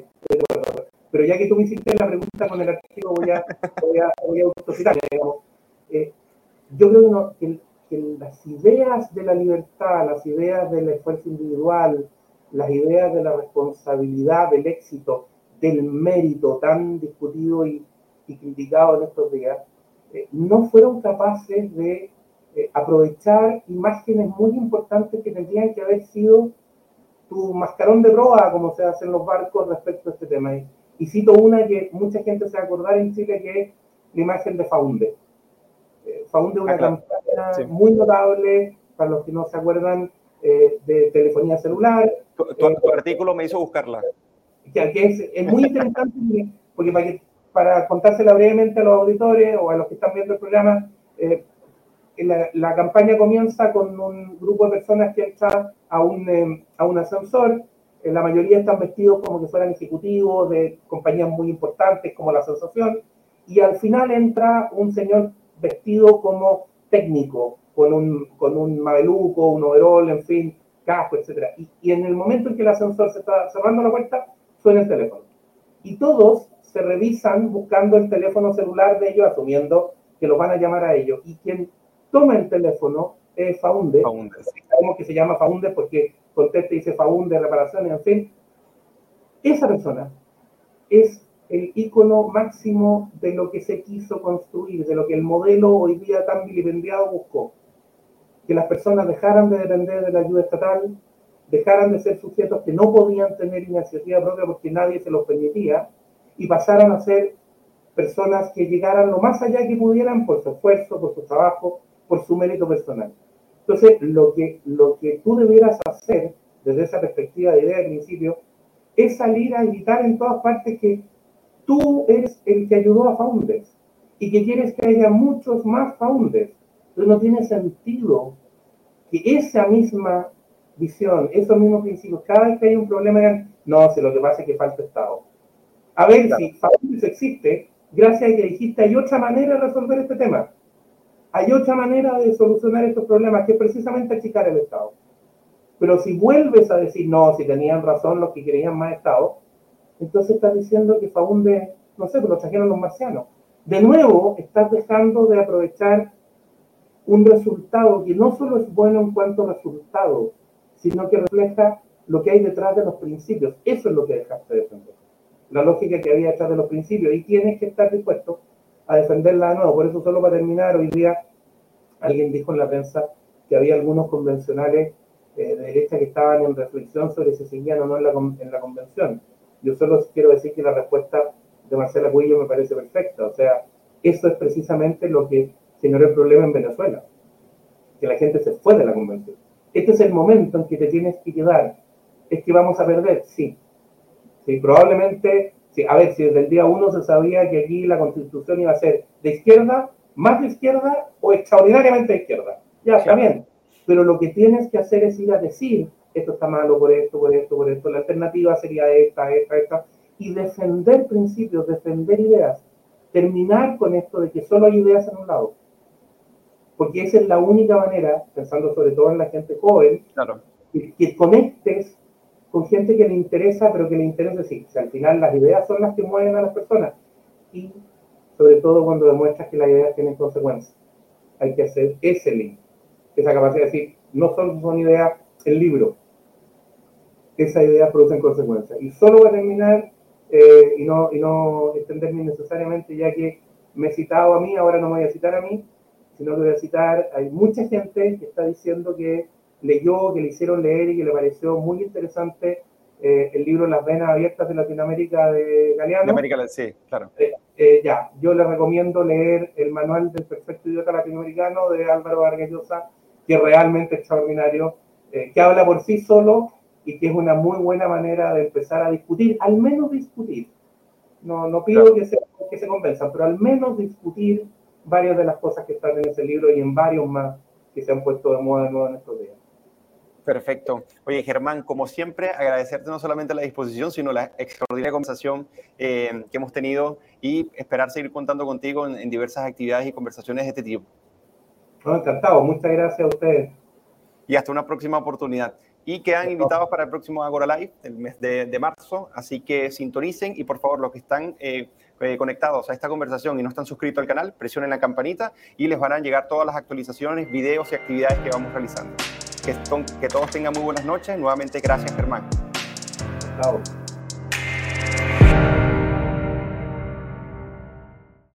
pero ya que tú me hiciste la pregunta con el archivo, voy a, voy a, voy a autocitar, digamos. Eh, yo creo que, no, que que las ideas de la libertad, las ideas del esfuerzo individual, las ideas de la responsabilidad, del éxito, del mérito tan discutido y, criticado en estos días, eh, no fueron capaces de eh, aprovechar imágenes muy importantes que tendrían que haber sido tu mascarón de proa, como se hace en los barcos respecto a este tema. Y, cito una que mucha gente se va a acordar en Chile, que es la imagen de Faunde. Eh, Faunde es una campaña muy notable, para los que no se acuerdan, eh, de telefonía celular. Tu, eh, artículo me hizo buscarla. Que, es, es, muy interesante porque para que para contársela brevemente a los auditores o a los que están viendo el programa, eh, la, campaña comienza con un grupo de personas que entran a un, eh, a un ascensor. Eh, la mayoría están vestidos como que fueran ejecutivos de compañías muy importantes como la Asociación. Y al final entra un señor vestido como técnico, con un, con un mameluco, un overol, en fin, casco, etc. Y, y en el momento en que el ascensor se está cerrando la puerta, suena el teléfono. Y todos se revisan buscando el teléfono celular de ellos, asumiendo que los van a llamar a ellos. Y quien toma el teléfono es Faunde. Faunde. Sabemos que se llama Faunde porque contesta y dice Faunde, reparaciones, en fin. Esa persona es el icono máximo de lo que se quiso construir, de lo que el modelo hoy día tan vilipendiado buscó. Que las personas dejaran de depender de la ayuda estatal, dejaran de ser sujetos que no podían tener iniciativa propia porque nadie se los permitía y pasaran a ser personas que llegaran lo más allá que pudieran por su esfuerzo, por su trabajo, por su mérito personal. Entonces, lo que, lo que tú debieras hacer desde esa perspectiva de idea de principio es salir a gritar en todas partes que tú eres el que ayudó a Founders y que quieres que haya muchos más Founders. Entonces, no tiene sentido que esa misma visión, esos mismos principios, cada vez que hay un problema, digan, no, si lo que pasa es que falta Estado. A ver, si Founders existe, gracias a que dijiste, hay otra manera de resolver este tema. Hay otra manera de solucionar estos problemas, que es precisamente achicar el Estado. Pero si vuelves a decir, no, si tenían razón los que querían más Estado, entonces estás diciendo que Faunde, no sé, que lo trajeron los marcianos. De nuevo, estás dejando de aprovechar un resultado que no solo es bueno en cuanto a resultado, sino que refleja lo que hay detrás de los principios. Eso es lo que dejaste de defender. La lógica que había detrás de los principios. Y tienes que estar dispuesto a defenderla de nuevo. Por eso, solo para terminar, hoy día alguien dijo en la prensa que había algunos convencionales eh, de derecha que estaban en reflexión sobre si seguían o no en la, en la convención. Yo solo quiero decir que la respuesta de Marcela Cuello me parece perfecta. O sea, eso es precisamente lo que generó el problema en Venezuela, que la gente se fue de la convención. Este es el momento en que te tienes que quedar. ¿Es que vamos a perder? Sí. Sí, probablemente a ver, si desde el día uno se sabía que aquí la constitución iba a ser de izquierda, más de izquierda o extraordinariamente de izquierda. Ya, está bien. Pero lo que tienes que hacer es ir a decir, esto está malo por esto, por esto, por esto, la alternativa sería esta, esta, esta, y defender principios, defender ideas. Terminar con esto de que solo hay ideas en un lado. Porque esa es la única manera, pensando sobre todo en la gente joven, que, que conectes con gente que le interesa, pero que le interesa sí. al final las ideas son las que mueven a las personas. Y sobre todo cuando demuestras que las ideas tienen consecuencias. Hay que hacer ese link. Esa capacidad de decir, no solo son ideas el libro. Esa idea produce consecuencias. Y solo voy a terminar, eh, y, no, y no extenderme necesariamente, ya que me he citado a mí, ahora no me voy a citar a mí, sino que voy a citar, hay mucha gente que está diciendo que leyó, que le hicieron leer y que le pareció muy interesante eh, el libro Las venas abiertas de Latinoamérica de Galeano. América, sí, claro. Eh, eh, ya, yo le recomiendo leer el manual del perfecto idiota latinoamericano de Álvaro Vargas Llosa, que es realmente extraordinario, que habla por sí solo y que es una muy buena manera de empezar a discutir, al menos discutir. No, no pido que, se, que se convenzan, pero al menos discutir varias de las cosas que están en ese libro y en varios más que se han puesto de moda de nuevo en estos días. Perfecto. Oye, Germán, como siempre, agradecerte no solamente la disposición, sino la extraordinaria conversación eh, que hemos tenido y esperar seguir contando contigo en, diversas actividades y conversaciones de este tipo. encantado. Muchas gracias a ustedes. Y hasta una próxima oportunidad. Y quedan invitados para el próximo Agora Live, el mes de, marzo, así que sintonicen y por favor los que están eh, eh, conectados a esta conversación y no están suscritos al canal, presionen la campanita y les van a llegar todas las actualizaciones, videos y actividades que vamos realizando. Que, todos tengan muy buenas noches. Nuevamente, gracias, Germán. Chao.